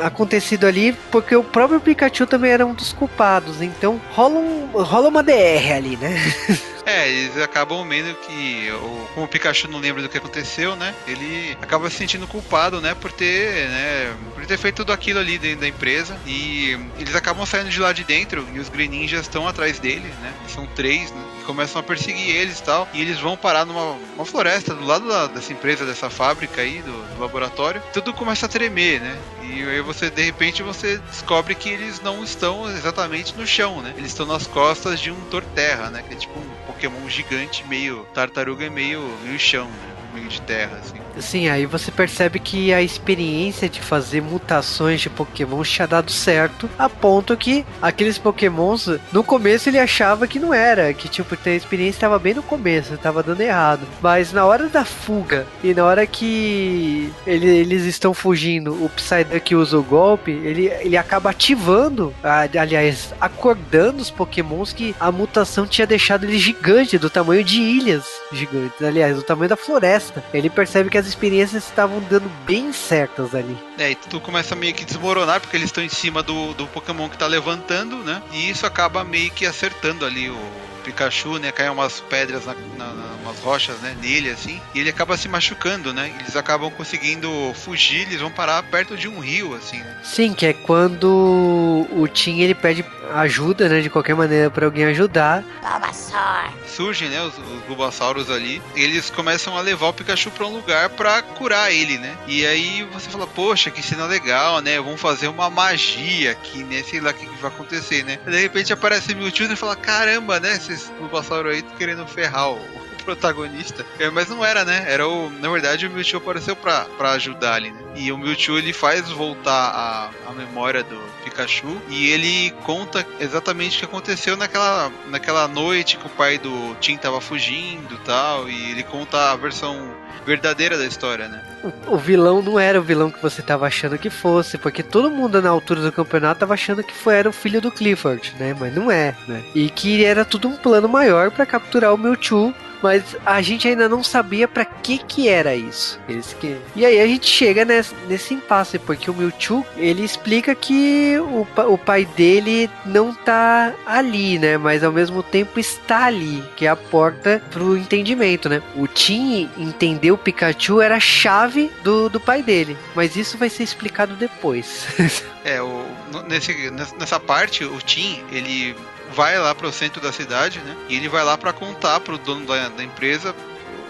acontecido ali, porque o próprio Pikachu também era um dos culpados. Então rola, um, rola uma DR ali, né? [LAUGHS] É, eles acabam vendo que, como o Pikachu não lembra do que aconteceu, né? Ele acaba se sentindo culpado, né? Por ter, né? Por ter feito tudo aquilo ali dentro da empresa. E eles acabam saindo de lá de dentro e os Green Ninjas estão atrás dele, né? São três, né? começam a perseguir eles e tal. E eles vão parar numa uma floresta do lado da, dessa empresa, dessa fábrica aí, do, do, laboratório. Tudo começa a tremer, né? E aí você, de repente, você descobre que eles não estão exatamente no chão, né? Eles estão nas costas de um Torterra, né? Que é tipo um Pokémon gigante, meio tartaruga, meio, meio chão, né? Meio de terra, assim. Sim, aí você percebe que a experiência de fazer mutações de Pokémon tinha dado certo, a ponto que aqueles Pokémons, no começo ele achava que não era, que tipo, a experiência estava bem no começo, estava dando errado. Mas na hora da fuga e na hora que ele, eles estão fugindo, o Psyduck usa o golpe, ele, ele acaba ativando, aliás, acordando os Pokémons que a mutação tinha deixado ele gigante, do tamanho de ilhas gigantes, aliás, do tamanho da floresta. Ele percebe que as experiências estavam dando bem certas ali. É, e tudo começa meio que desmoronar, porque eles estão em cima do, do Pokémon que tá levantando, né? E isso acaba meio que acertando ali o Pikachu, né? Cai umas pedras na, na, umas rochas, né? Nele, assim. E ele acaba se machucando, né? Eles acabam conseguindo fugir, eles vão parar perto de um rio, assim. Né? Sim, que é quando o Tim ele pede ajuda, né? De qualquer maneira para alguém ajudar. Bulbasaur. Surgem, né? Os, os Bulbasauros ali. Eles começam a levar o Pikachu para um lugar para curar ele, né? E aí você fala, poxa, que cena legal, né? Vamos fazer uma magia aqui, né? Sei lá o que, que vai acontecer, né? De repente aparece o Mewtwo e fala, caramba, né? Esses Bulbasauros aí querendo ferrar o, protagonista. É, mas não era, né? Era o. Na verdade, o Mewtwo apareceu pra, pra ajudar ali, né? E o Mewtwo ele faz voltar a, a memória do Pikachu e ele conta exatamente o que aconteceu naquela, naquela noite que o pai do Tim tava fugindo tal. E ele conta a versão verdadeira da história, né? O, o, vilão não era o vilão que você tava achando que fosse, porque todo mundo na altura do campeonato tava achando que foi, era o filho do Clifford, né? Mas não é, né? E que era tudo um plano maior para capturar o Mewtwo mas a gente ainda não sabia para que que era isso. Eles que... E aí a gente chega nesse, nesse impasse, porque o Mewtwo, ele explica que o, o pai dele não tá ali, né? Mas ao mesmo tempo está ali, que é a porta pro entendimento, né? O Tim entender o Pikachu era a chave do, do pai dele, mas isso vai ser explicado depois. [LAUGHS] é, o, nesse, nessa parte, o Tim, ele vai lá para o centro da cidade, né? E ele vai lá para contar pro dono da, da empresa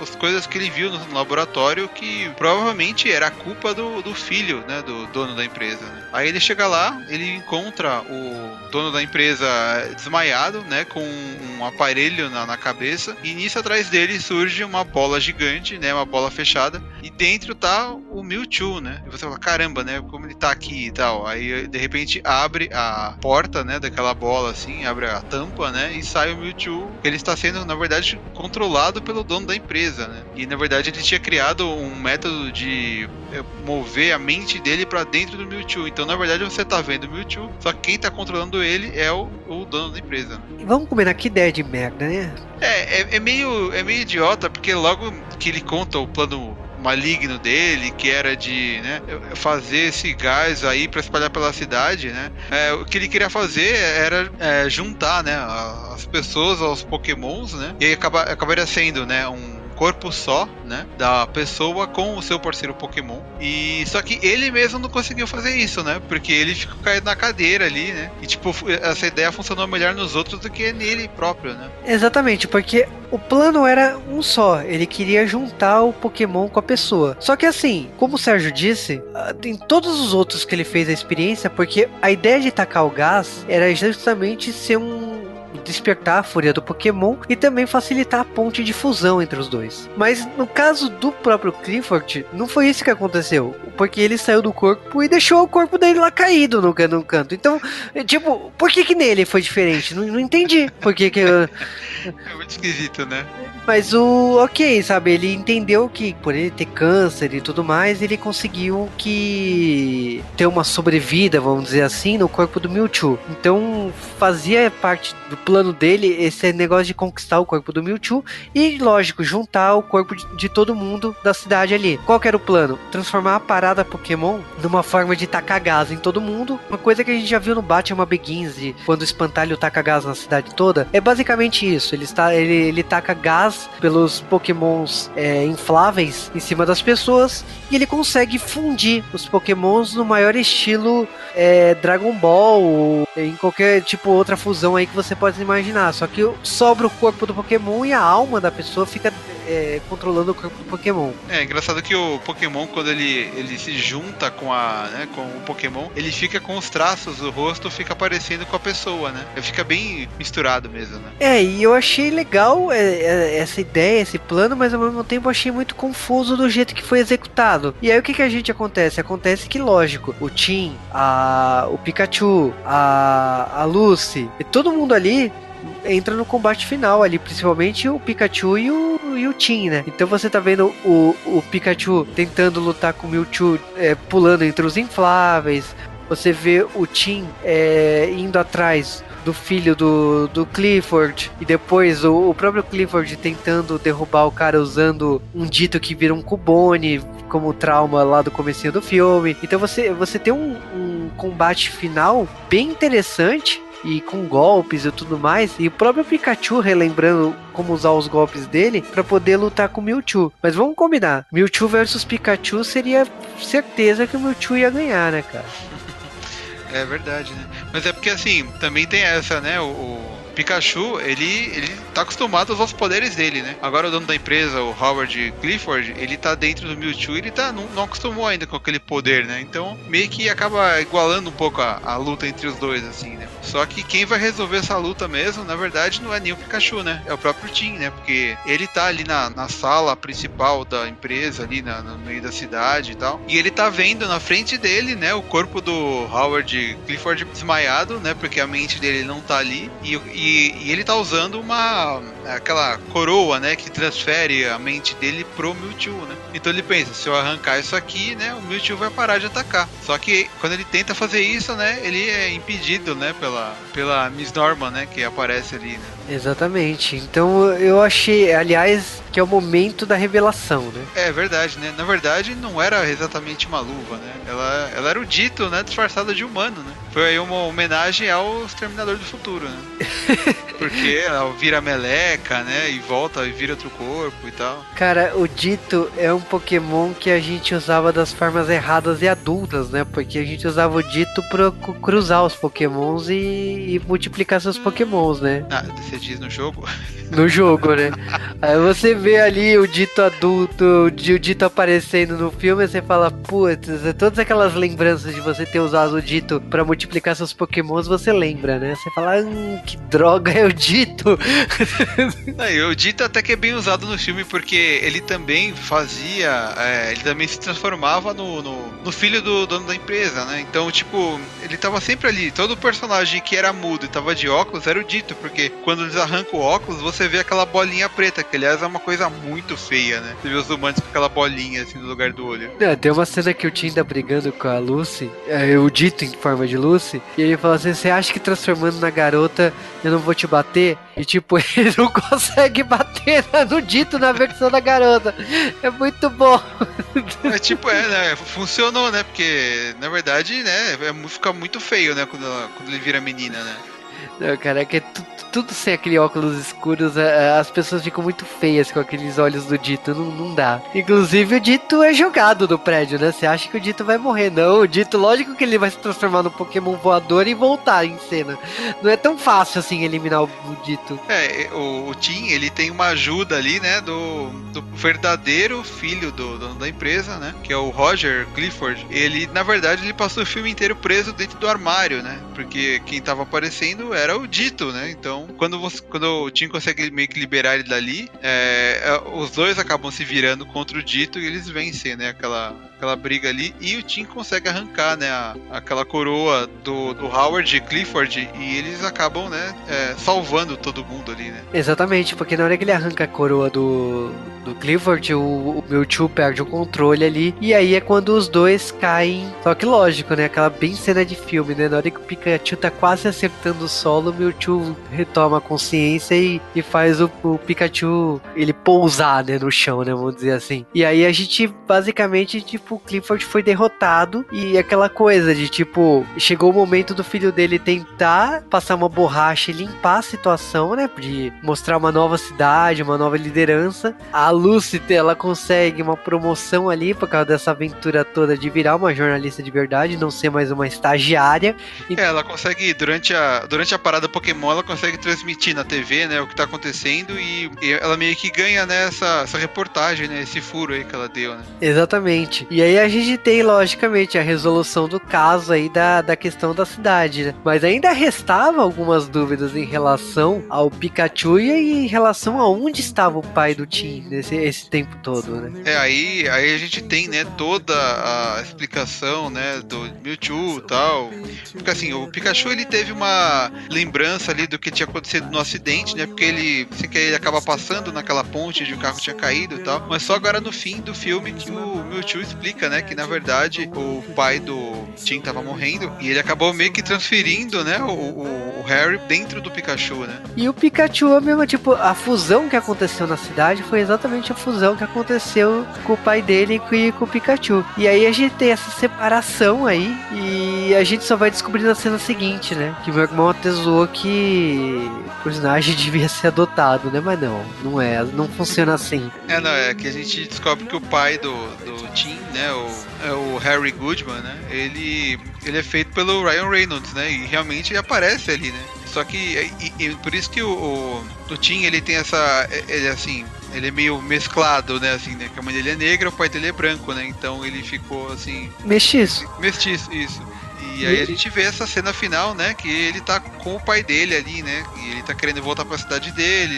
as coisas que ele viu no laboratório que provavelmente era culpa do, do filho, né, do dono da empresa. Né? Aí ele chega lá, ele encontra o dono da empresa desmaiado, né, com um aparelho na, na cabeça, e nisso atrás dele surge uma bola gigante, né, uma bola fechada, e dentro tá o Mewtwo, né? E você fala, caramba, né, como ele tá aqui e tal. Aí de repente abre a porta, né, daquela bola assim, abre a tampa, né, e sai o Mewtwo. Ele está sendo, na verdade, controlado pelo dono da empresa né? E na verdade ele tinha criado um método de eh, mover a mente dele para dentro do Mewtwo. Então na verdade você tá vendo o Mewtwo, só que quem tá controlando ele é o, o dono da empresa. Né? Vamos combinar que ideia de merda, né? É, é, é, meio, é meio idiota, porque logo que ele conta o plano maligno dele, que era de né, fazer esse gás aí para espalhar pela cidade, né? É, o que ele queria fazer era é, juntar, né, as pessoas aos Pokémons, né? E acaba, acabaria sendo, né, um corpo só, né? Da pessoa com o seu parceiro Pokémon. E só que ele mesmo não conseguiu fazer isso, né? Porque ele ficou caído na cadeira ali, né? E tipo, essa ideia funcionou melhor nos outros do que nele próprio, né? Exatamente, porque o plano era um só. Ele queria juntar o Pokémon com a pessoa. Só que assim, como o Sérgio disse, ah, em todos os outros que ele fez a experiência, porque a ideia de tacar o gás era justamente ser um despertar a fúria do Pokémon e também facilitar a ponte de fusão entre os dois. Mas no caso do próprio Clifford, não foi isso que aconteceu, porque ele saiu do corpo e deixou o corpo dele lá caído no, no canto. Então, é, tipo, por que que nele foi diferente? Não, não entendi. Por que que... eu- É muito esquisito, né? Mas o ok, sabe? Ele entendeu que por ele ter câncer e tudo mais, ele conseguiu que ter uma sobrevida, vamos dizer assim, no corpo do Mewtwo. Então fazia parte do plano dele esse negócio de conquistar o corpo do Mewtwo e, lógico, juntar o corpo de, de todo mundo da cidade ali. Qual era o plano? Transformar a parada Pokémon numa forma de tacar gás em todo mundo. Uma coisa que a gente já viu no Batman Begins, de quando o espantalho taca gás na cidade toda. É basicamente isso. Ele, está, ele, ele taca gás pelos Pokémons é, infláveis em cima das pessoas e ele consegue fundir os Pokémons no maior estilo é, Dragon Ball ou em qualquer tipo outra fusão aí que você pode imaginar. Só que sobra o corpo do Pokémon e a alma da pessoa fica é, controlando o corpo do Pokémon. É engraçado que o Pokémon, quando ele, ele se junta com a né, com o Pokémon, ele fica com os traços do rosto, fica parecendo com a pessoa, né? Ele fica bem misturado mesmo, né? É, e eu achei legal é, é, essa ideia, esse plano, mas ao mesmo tempo achei muito confuso do jeito que foi executado. E aí o que, que a gente acontece? Acontece que, lógico, o Tim, a, o Pikachu, a, a Lucy, e todo mundo ali entra no combate final ali, principalmente o Pikachu e o, e o Tim, né? Então você tá vendo o, o Pikachu tentando lutar com o Mewtwo, é, pulando entre os infláveis. Você vê o Tim é, indo atrás do filho do, do Clifford e depois o, o próprio Clifford tentando derrubar o cara usando um dito que vira um cubone como trauma lá do comecinho do filme. Então você, você tem um, um combate final bem interessante e com golpes e tudo mais, e o próprio Pikachu relembrando como usar os golpes dele para poder lutar com o Mewtwo. Mas vamos combinar, Mewtwo versus Pikachu seria certeza que o Mewtwo ia ganhar, né, cara? [LAUGHS] É verdade, né? Mas é porque assim, também tem essa, né? O, Pikachu, ele, ele tá acostumado aos poderes dele, né? Agora o dono da empresa, o Howard Clifford, ele tá dentro do Mewtwo e ele tá, não, não acostumou ainda com aquele poder, né? Então meio que acaba igualando um pouco a, a luta entre os dois, assim, né? Só que quem vai resolver essa luta mesmo, na verdade, não é nem o Pikachu, né? É o próprio Tim, né? Porque ele tá ali na, na sala principal da empresa, ali na, no meio da cidade e tal. E ele tá vendo na frente dele, né? O corpo do Howard Clifford desmaiado, né? Porque a mente dele não tá ali. E, e, e ele tá usando uma. aquela coroa, né? Que transfere a mente dele pro Mewtwo, né? Então ele pensa, se eu arrancar isso aqui, né? O Mewtwo vai parar de atacar. Só que quando ele tenta fazer isso, né? Ele é impedido, né? Pela, pela Miss Norman, né? Que aparece ali, né? Exatamente. Então eu achei, aliás, que é o momento da revelação, né? É verdade, né? Na verdade, não era exatamente uma luva, né? Ela, ela era o dito, né? Disfarçada de humano, né? Foi aí uma homenagem ao Exterminador do Futuro, né? [LAUGHS] Porque ela vira meleca, né? E volta e vira outro corpo e tal. Cara, o Dito é um Pokémon que a gente usava das formas erradas e adultas, né? Porque a gente usava o Dito pra cruzar os Pokémons e, e multiplicar seus Pokémons, né? Ah, você diz no jogo? [LAUGHS] No jogo, né? Aí você vê ali o Dito adulto, o Di- o Dito aparecendo no filme, você fala, putz, é todas aquelas lembranças de você ter usado o Dito pra multiplicar seus Pokémons, você lembra, né? Você fala, hum, que droga [LAUGHS] é o Dito. Aí, o Dito até que é bem usado no filme porque ele também fazia. é, ele também se transformava no, no, no filho do dono da empresa, né? Então, tipo, ele tava sempre ali. Todo personagem que era mudo e tava de óculos era o Dito, porque quando eles arrancam o óculos, você vê aquela bolinha preta, que aliás é uma coisa muito feia, né? Você vê os humanos com aquela bolinha assim no lugar do olho. É, tem uma cena que o Tim tá brigando com a Lucy, é, o Dito em forma de Lucy, e ele fala assim: Você acha que transformando na garota eu não vou te bater? E tipo, [LAUGHS] ele não consegue bater no Dito na versão da garota. É muito bom. É tipo, é, né? Funcionou, né? Porque, na verdade, né? É, fica muito feio, né? Quando, quando ele vira menina, né? Não, cara, é que é tu- tudo sem aquele óculos escuros, as pessoas ficam muito feias com aqueles olhos do Dito, não, não dá. Inclusive o Dito é jogado do prédio, né? Você acha que o Dito vai morrer. Não, o Dito, lógico que ele vai se transformar num Pokémon voador e voltar em cena. Não é tão fácil assim eliminar o, Dito. É, o, o Tim, ele tem uma ajuda ali, né, do, do verdadeiro filho do dono da empresa, né, que é o Roger Clifford. Ele, na verdade, ele passou o filme inteiro preso dentro do armário, né, porque quem tava aparecendo era o Dito, né, então Então, quando, você, quando o Tim consegue meio que liberar ele dali, é, é, os dois acabam se virando contra o Dito e eles vencem, né? Aquela, aquela briga ali. E o Tim consegue arrancar, né? A, aquela coroa do, do Howard e Clifford e eles acabam, né? É, salvando todo mundo ali, né? Exatamente, porque na hora que ele arranca a coroa do, do Clifford, o, o Mewtwo perde o controle ali. E aí é quando os dois caem. Só que lógico, né? Aquela bem cena de filme, né? Na hora que o Pikachu tá quase acertando o solo, o Mewtwo retoma a consciência e, e faz o, o Pikachu ele pousar, né? No chão, né? Vamos dizer assim. E aí a gente basicamente, tipo, o Clifford foi derrotado e aquela coisa de tipo, chegou o momento do filho dele tentar passar uma borracha e limpar a situação, né? De mostrar uma nova cidade, uma nova liderança. A Lucy, ela consegue uma promoção ali por causa dessa aventura toda de virar uma jornalista de verdade, não ser mais uma estagiária. E... É, ela consegue, durante a, durante a parada Pokémon, ela consegue transmitir na TV, né, o que tá acontecendo e, e ela meio que ganha, né, essa, essa reportagem, né, esse furo aí que ela deu, né. Exatamente. E aí a gente tem, logicamente, a resolução do caso aí da, da questão da cidade, né? Mas ainda restava algumas dúvidas em relação ao Pikachu e em relação a onde estava o pai do Tim nesse esse tempo todo, né? É, aí, aí a gente tem, né, toda a explicação, né, do Mewtwo e tal. Porque assim, o Pikachu ele teve uma lembrança ali do que tinha acontecido no acidente, né? Porque ele, assim, que ele acaba passando naquela ponte onde o carro tinha caído e tal. Mas só agora no fim do filme que o Mewtwo explica, né, que na verdade o pai do Tim tava morrendo e ele acabou meio que transferindo, né, o, o, o Harry dentro do Pikachu, né? E o Pikachu é mesmo, tipo, a fusão que aconteceu na cidade foi exatamente a fusão que aconteceu com o pai dele e com o Pikachu. E aí a gente tem essa separação aí e a gente só vai descobrir na cena seguinte, né? Que meu irmão até zoou que o personagem [LAUGHS] devia ser adotado, né? Mas não, não é, não funciona assim. É, não, é que a gente descobre que o pai do, do Tim, né, o, é o Harry Goodman, né, ele, ele é feito pelo Ryan Reynolds, né, e realmente aparece ali, né. Só que, e, e por isso que o, o, o Tim, ele tem essa, ele assim, ele é meio mesclado, né, assim, né, que a mãe dele é negra, o pai dele é branco, né, então ele ficou, assim... Mestiço. Mestiço, isso. E aí a gente vê essa cena final, né? Que ele tá com o pai dele ali, né? E ele tá querendo voltar pra cidade dele,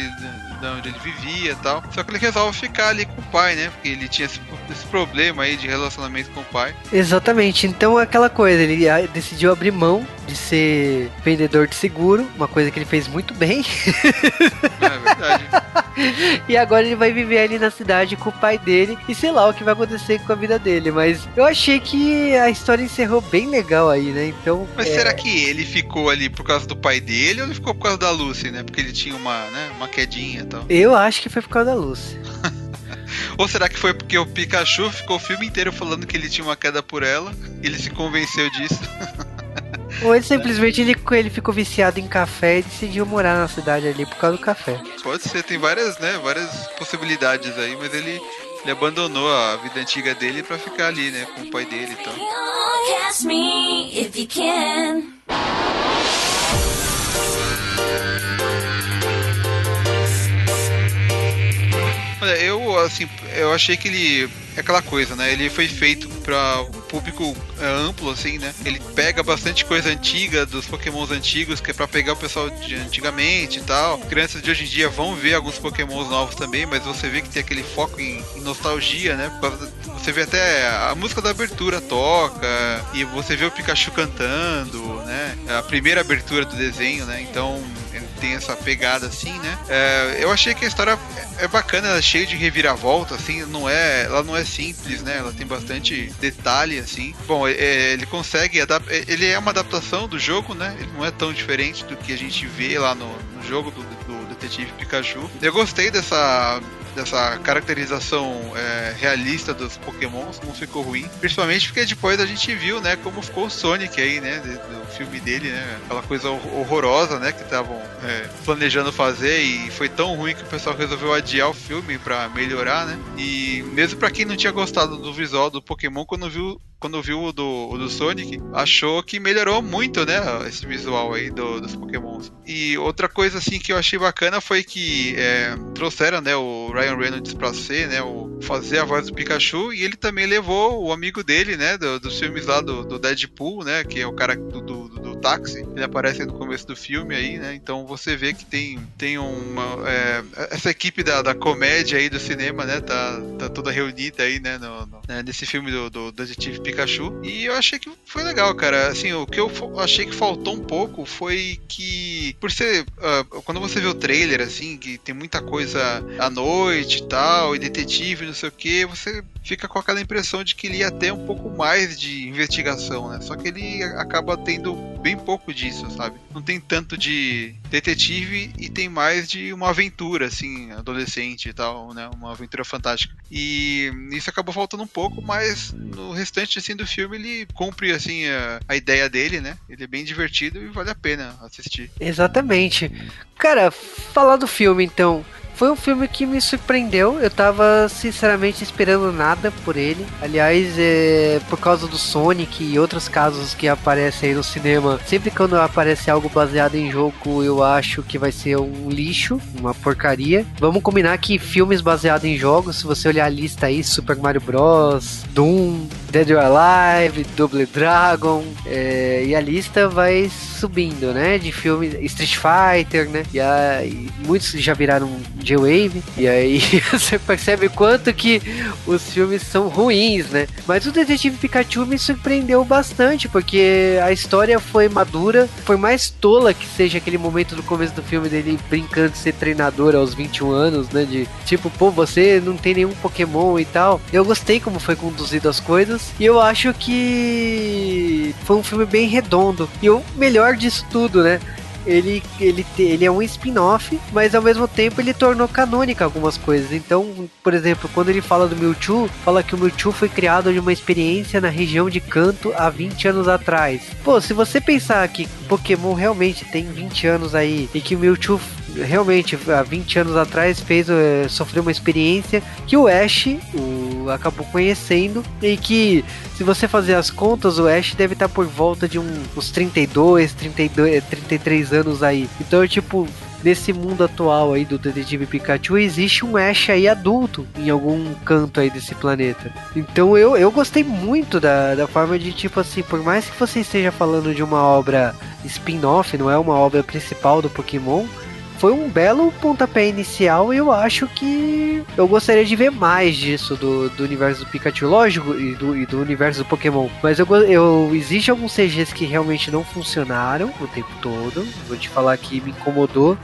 de onde ele vivia e tal. Só que ele resolve ficar ali com o pai, né? Porque ele tinha esse, esse problema aí de relacionamento com o pai. Exatamente. Então é aquela coisa, ele ah, decidiu abrir mão de ser vendedor de seguro, uma coisa que ele fez muito bem. É verdade. [LAUGHS] e agora ele vai viver ali na cidade com o pai dele e sei lá o que vai acontecer com a vida dele. Mas eu achei que a história encerrou bem legal aí, né? Então. Mas é... será que ele ficou ali por causa do pai dele ou ele ficou por causa da Lucy, né? Porque ele tinha uma, né, uma quedinha tal. Eu acho que foi por causa da Lucy. [LAUGHS] Ou será que foi porque o Pikachu ficou o filme inteiro falando que ele tinha uma queda por ela e ele se convenceu disso? [LAUGHS] Ou ele simplesmente ele, ele ficou viciado em café e decidiu morar na cidade ali por causa do café. Pode ser, tem várias, né, várias possibilidades aí, mas ele, ele abandonou a vida antiga dele pra ficar ali, né, com o pai dele e tal. Cast me if you can. Eu, assim, eu achei que ele. É aquela coisa, né? Ele foi feito para o público é, amplo, assim, né? Ele pega bastante coisa antiga dos pokémons antigos, que é pra pegar o pessoal de antigamente e tal. Crianças de hoje em dia vão ver alguns pokémons novos também, mas você vê que tem aquele foco em, em nostalgia, né? Da- você vê até a música da abertura toca, e você vê o Pikachu cantando, né? A primeira abertura do desenho, né? Então tem essa pegada assim, né? É, eu achei que a história é bacana, ela é cheia de reviravolta, assim, não é, ela não é simples, né? Ela tem bastante detalhe, assim. Bom, é, ele consegue adap- é, ele é uma adaptação do jogo, né? Ele não é tão diferente do que a gente vê lá no, no jogo do, do Detetive Pikachu. Eu gostei dessa dessa caracterização é, realista dos Pokémons, não ficou ruim. Principalmente porque depois a gente viu, né, como ficou o Sonic aí, né, do filme dele, né, aquela coisa hor- horrorosa, né, que estavam é, planejando fazer e foi tão ruim que o pessoal resolveu adiar o filme pra melhorar, né. E mesmo pra quem não tinha gostado do visual do Pokémon, quando viu quando viu o do, o do Sonic, achou que melhorou muito, né, esse visual aí do- dos Pokémons. E outra coisa, assim, que eu achei bacana foi que é, trouxeram, né, o Ryan Reynolds pra ser, né, o, fazer a voz do Pikachu, e ele também levou o amigo dele, né, do- dos filmes lá do, do Deadpool, né, que é o cara do, do, do táxi. Ele aparece no começo do filme aí, né? Então você vê que tem, tem uma. é, essa equipe da, da comédia aí do cinema, né? Tá, tá toda reunida aí, né? No, no- né, nesse filme do, do Detetive Pikachu. E eu achei que foi legal, cara. Assim, o que eu achei que faltou um pouco foi que. Por ser. ah, quando você vê o trailer, assim, que tem muita coisa à noite e tal, e detetive, não sei o que, você fica com aquela impressão de que ele ia ter um pouco mais de investigação, né? Só que ele acaba tendo bem pouco disso, sabe? Não tem tanto de detetive e tem mais de uma aventura, assim, adolescente e tal, né? Uma aventura fantástica. E isso acabou faltando um pouco, mas no restante, assim, do filme ele cumpre, assim, a, a ideia dele, né? Ele é bem divertido e vale a pena assistir. Exatamente. Cara, falar do filme então. Foi um filme que me surpreendeu. Eu tava sinceramente esperando nada por ele. Aliás, é, por causa do Sonic e outros casos que aparecem aí no cinema, sempre quando aparece algo baseado em jogo, eu acho que vai ser um lixo, uma porcaria. Vamos combinar que filmes baseados em jogos, se você olhar a lista aí, Super Mario Bros, Doom, Dead or Alive, Double Dragon, é, e a lista vai subindo, né? De filmes Street Fighter, né? E, a, e muitos já viraram J-Wave. E aí [LAUGHS] você percebe quanto que os filmes são ruins, né? Mas o Detetive Pikachu me surpreendeu bastante, porque a história foi madura, foi mais tola que seja aquele momento do começo do filme dele brincando de ser treinador aos 21 anos, né? De tipo, pô, você não tem nenhum Pokémon e tal. Eu gostei como foi conduzido as coisas. E eu acho que foi um filme bem redondo. E o melhor disso tudo, né? Ele, ele, ele é um spin-off, mas ao mesmo tempo ele tornou canônica algumas coisas. Então, por exemplo, quando ele fala do Mewtwo, fala que o Mewtwo foi criado de uma experiência na região de Kanto há 20 anos atrás. Pô, se você pensar que Pokémon realmente tem 20 anos aí e que o Mewtwo realmente há 20 anos atrás fez eh, sofreu uma experiência que o Ash o, acabou conhecendo e que se você fazer as contas o Ash deve estar por volta de um- uns 32, 32, eh, 33 anos aí. Então, tipo, nesse mundo atual aí do Detetive Pikachu existe um Ash aí adulto em algum canto aí desse planeta. Então eu, eu gostei muito da, da forma de tipo assim, por mais que você esteja falando de uma obra spin-off, não é uma obra principal do Pokémon, foi um belo pontapé inicial e eu acho que eu gostaria de ver mais disso do, do universo do Pikachu, lógico, e do, e do universo do Pokémon. Mas eu, eu existe alguns CGs que realmente não funcionaram o tempo todo. Vou te falar que me incomodou.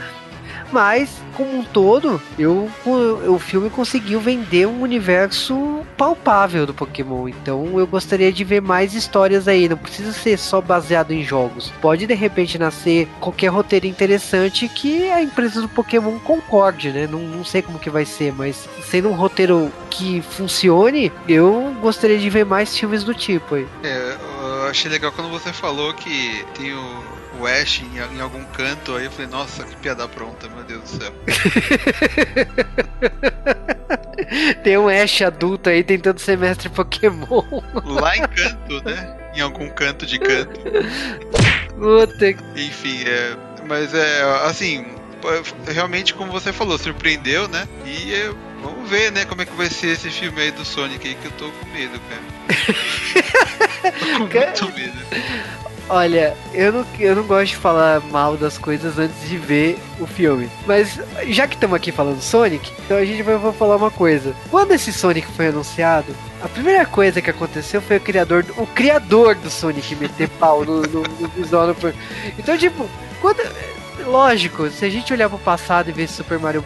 Mas, como um todo, eu, o, filme conseguiu vender um universo palpável do Pokémon. Então eu gostaria de ver mais histórias aí. Não precisa ser só baseado em jogos. Pode de repente nascer qualquer roteiro interessante que a empresa do Pokémon concorde, né? Não, não sei como que vai ser, mas sendo um roteiro que funcione, eu gostaria de ver mais filmes do tipo aí. É, eu achei legal quando você falou que tem o, o Ash em, em algum canto, aí eu falei, nossa, que piada pronta, meu Deus do céu. [LAUGHS] Tem um Ash adulto aí tentando ser mestre Pokémon. Lá em canto, né? Em algum canto de canto. Puta Enfim, é, mas é assim, realmente como você falou, surpreendeu, né? E é, vamos ver, né, como é que vai ser esse filme aí do Sonic aí que eu tô com medo, cara. [LAUGHS] tô com muito medo. Olha, eu não, eu não gosto de falar mal das coisas antes de ver o filme. Mas já que estamos aqui falando Sonic, então a gente vai vou falar uma coisa. Quando esse Sonic foi anunciado, a primeira coisa que aconteceu foi o criador, do- o criador do Sonic meter pau no, no, no visual. Então, tipo, quando. Lógico, se a gente olhar pro passado e ver Super Mario.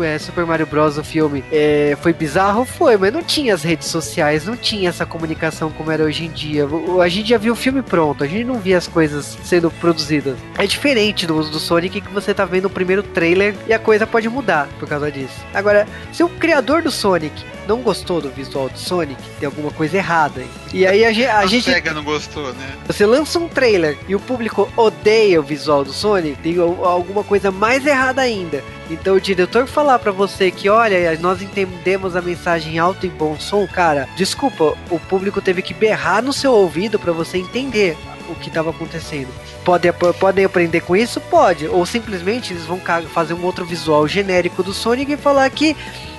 É, Super Mario Bros. o filme é, foi bizarro? Foi, mas não tinha as redes sociais, não tinha essa comunicação como era hoje em dia. A gente já viu o filme pronto, a gente não via as coisas sendo produzidas. É diferente do, do Sonic que você tá vendo o primeiro trailer e a coisa pode mudar por causa disso. Agora, se o criador do Sonic não gostou do visual do Sonic, tem alguma coisa errada. E aí a, ge- a A gente SEGA não gostou, né? você lança um trailer e o público odeia o visual do Sonic, tem al- alguma coisa mais errada ainda. Então o diretor falar pra você que, olha, nós entendemos a mensagem alto e bom som, cara, desculpa, o público teve que berrar no seu ouvido pra você entender o que estava acontecendo. Pode, podem aprender com isso? Pode. Ou simplesmente eles vão fazer um outro visual genérico do Sonic e falar que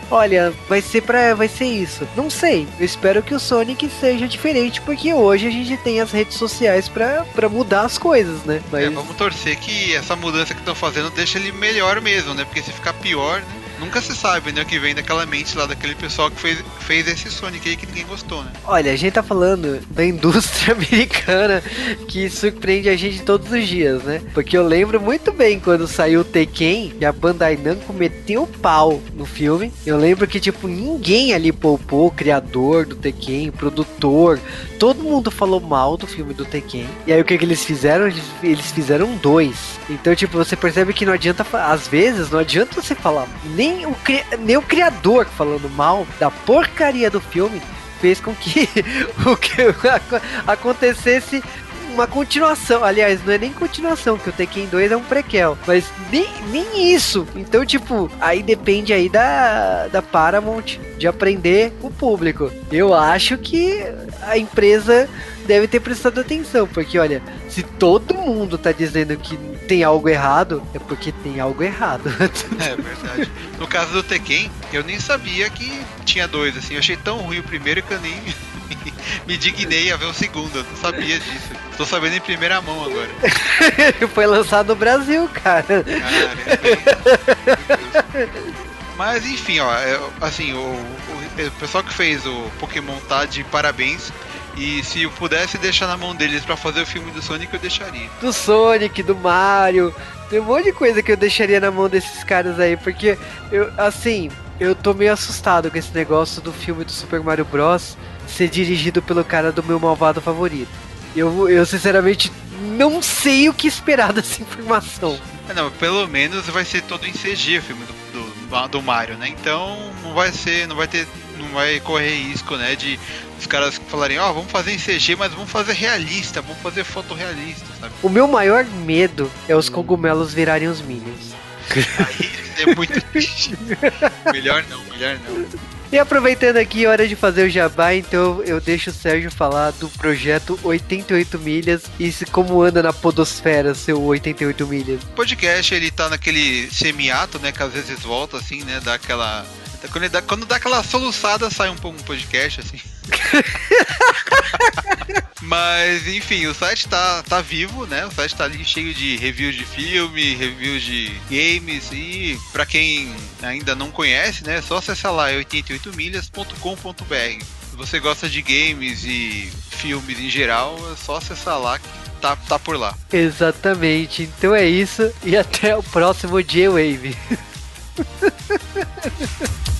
olha, vai ser para vai ser isso. Não sei. Eu espero que o Sonic seja diferente, porque hoje a gente tem as redes sociais pra pra mudar as coisas, né? Mas É, vamos torcer que essa mudança que estão fazendo deixa ele melhor mesmo, né? Porque se ficar pior, né? Nunca se sabe, né? O que vem daquela mente lá daquele pessoal que fez, fez esse Sonic aí que ninguém gostou, né? Olha, a gente tá falando da indústria [LAUGHS] americana que surpreende a gente todos os dias, né? Porque eu lembro muito bem quando saiu o Tekken e a Bandai Namco meteu o pau no filme. Eu lembro que, tipo, ninguém ali poupou, o criador do Tekken, produtor, todo mundo falou mal do filme do Tekken. E aí o que, que eles fizeram? Eles, fizeram dois. Então, tipo, você percebe que não adianta, às vezes, não adianta você falar, nem o, cri- nem o criador falando mal da porcaria do filme fez com que [LAUGHS] o que aco- acontecesse uma continuação. Aliás, não é nem continuação, que o Tekken 2 é um prequel, mas nem, nem isso. Então, tipo, aí depende aí da, da Paramount de aprender o público. Eu acho que a empresa deve ter prestado atenção, porque olha, se todo mundo tá dizendo que tem algo errado, é porque tem algo errado. [LAUGHS] É verdade. No caso do Tekken, eu nem sabia que tinha dois, assim. Eu achei tão ruim o primeiro que eu nem [LAUGHS] me dignei a ver o segundo. Eu não sabia disso. Tô sabendo em primeira mão agora. [LAUGHS] Foi lançado no Brasil, cara. Caramba. Mas enfim, ó, é, assim, o, o- o pessoal que fez o Pokémon tá de parabéns. E se eu pudesse deixar na mão deles pra fazer o filme do Sonic, eu deixaria. do Sonic, do Mario. Tem um monte de coisa que eu deixaria na mão desses caras aí, porque eu, assim, eu tô meio assustado com esse negócio do filme do Super Mario Bros. ser dirigido pelo cara do meu malvado favorito. Eu, eu sinceramente não sei o que esperar [LAUGHS] dessa informação. É, Não, pelo menos vai ser todo em CG o filme do, do, do Mario, né? Então não vai ser, não vai ter, vai correr risco, né? De os caras falarem, ó, vamos fazer em CG, mas vamos fazer realista, vamos fazer fotorrealista, sabe? O meu maior medo é os cogumelos virarem os Minions. Aí é muito [LAUGHS] triste. melhor não, melhor não. E aproveitando aqui, hora de fazer o jabá, então eu deixo o Sérgio falar do projeto 88 milhas e se- como anda na podosfera seu 88 milhas. O podcast ele tá naquele semiato, né? Que às vezes volta assim, né? Dá aquela. Quando, ele dá, quando dá aquela soluçada, sai um pouco um podcast, assim. [LAUGHS] Mas, enfim, o site tá, tá vivo, né? O site tá ali cheio de reviews de filme, reviews de games e pra quem ainda não conhece, né? É só acessar lá, é 88milhas.com.br. Se você gosta de games e filmes em geral, é só acessar lá que tá, tá por lá. Exatamente, então é isso e até o próximo J-Wave. [LAUGHS]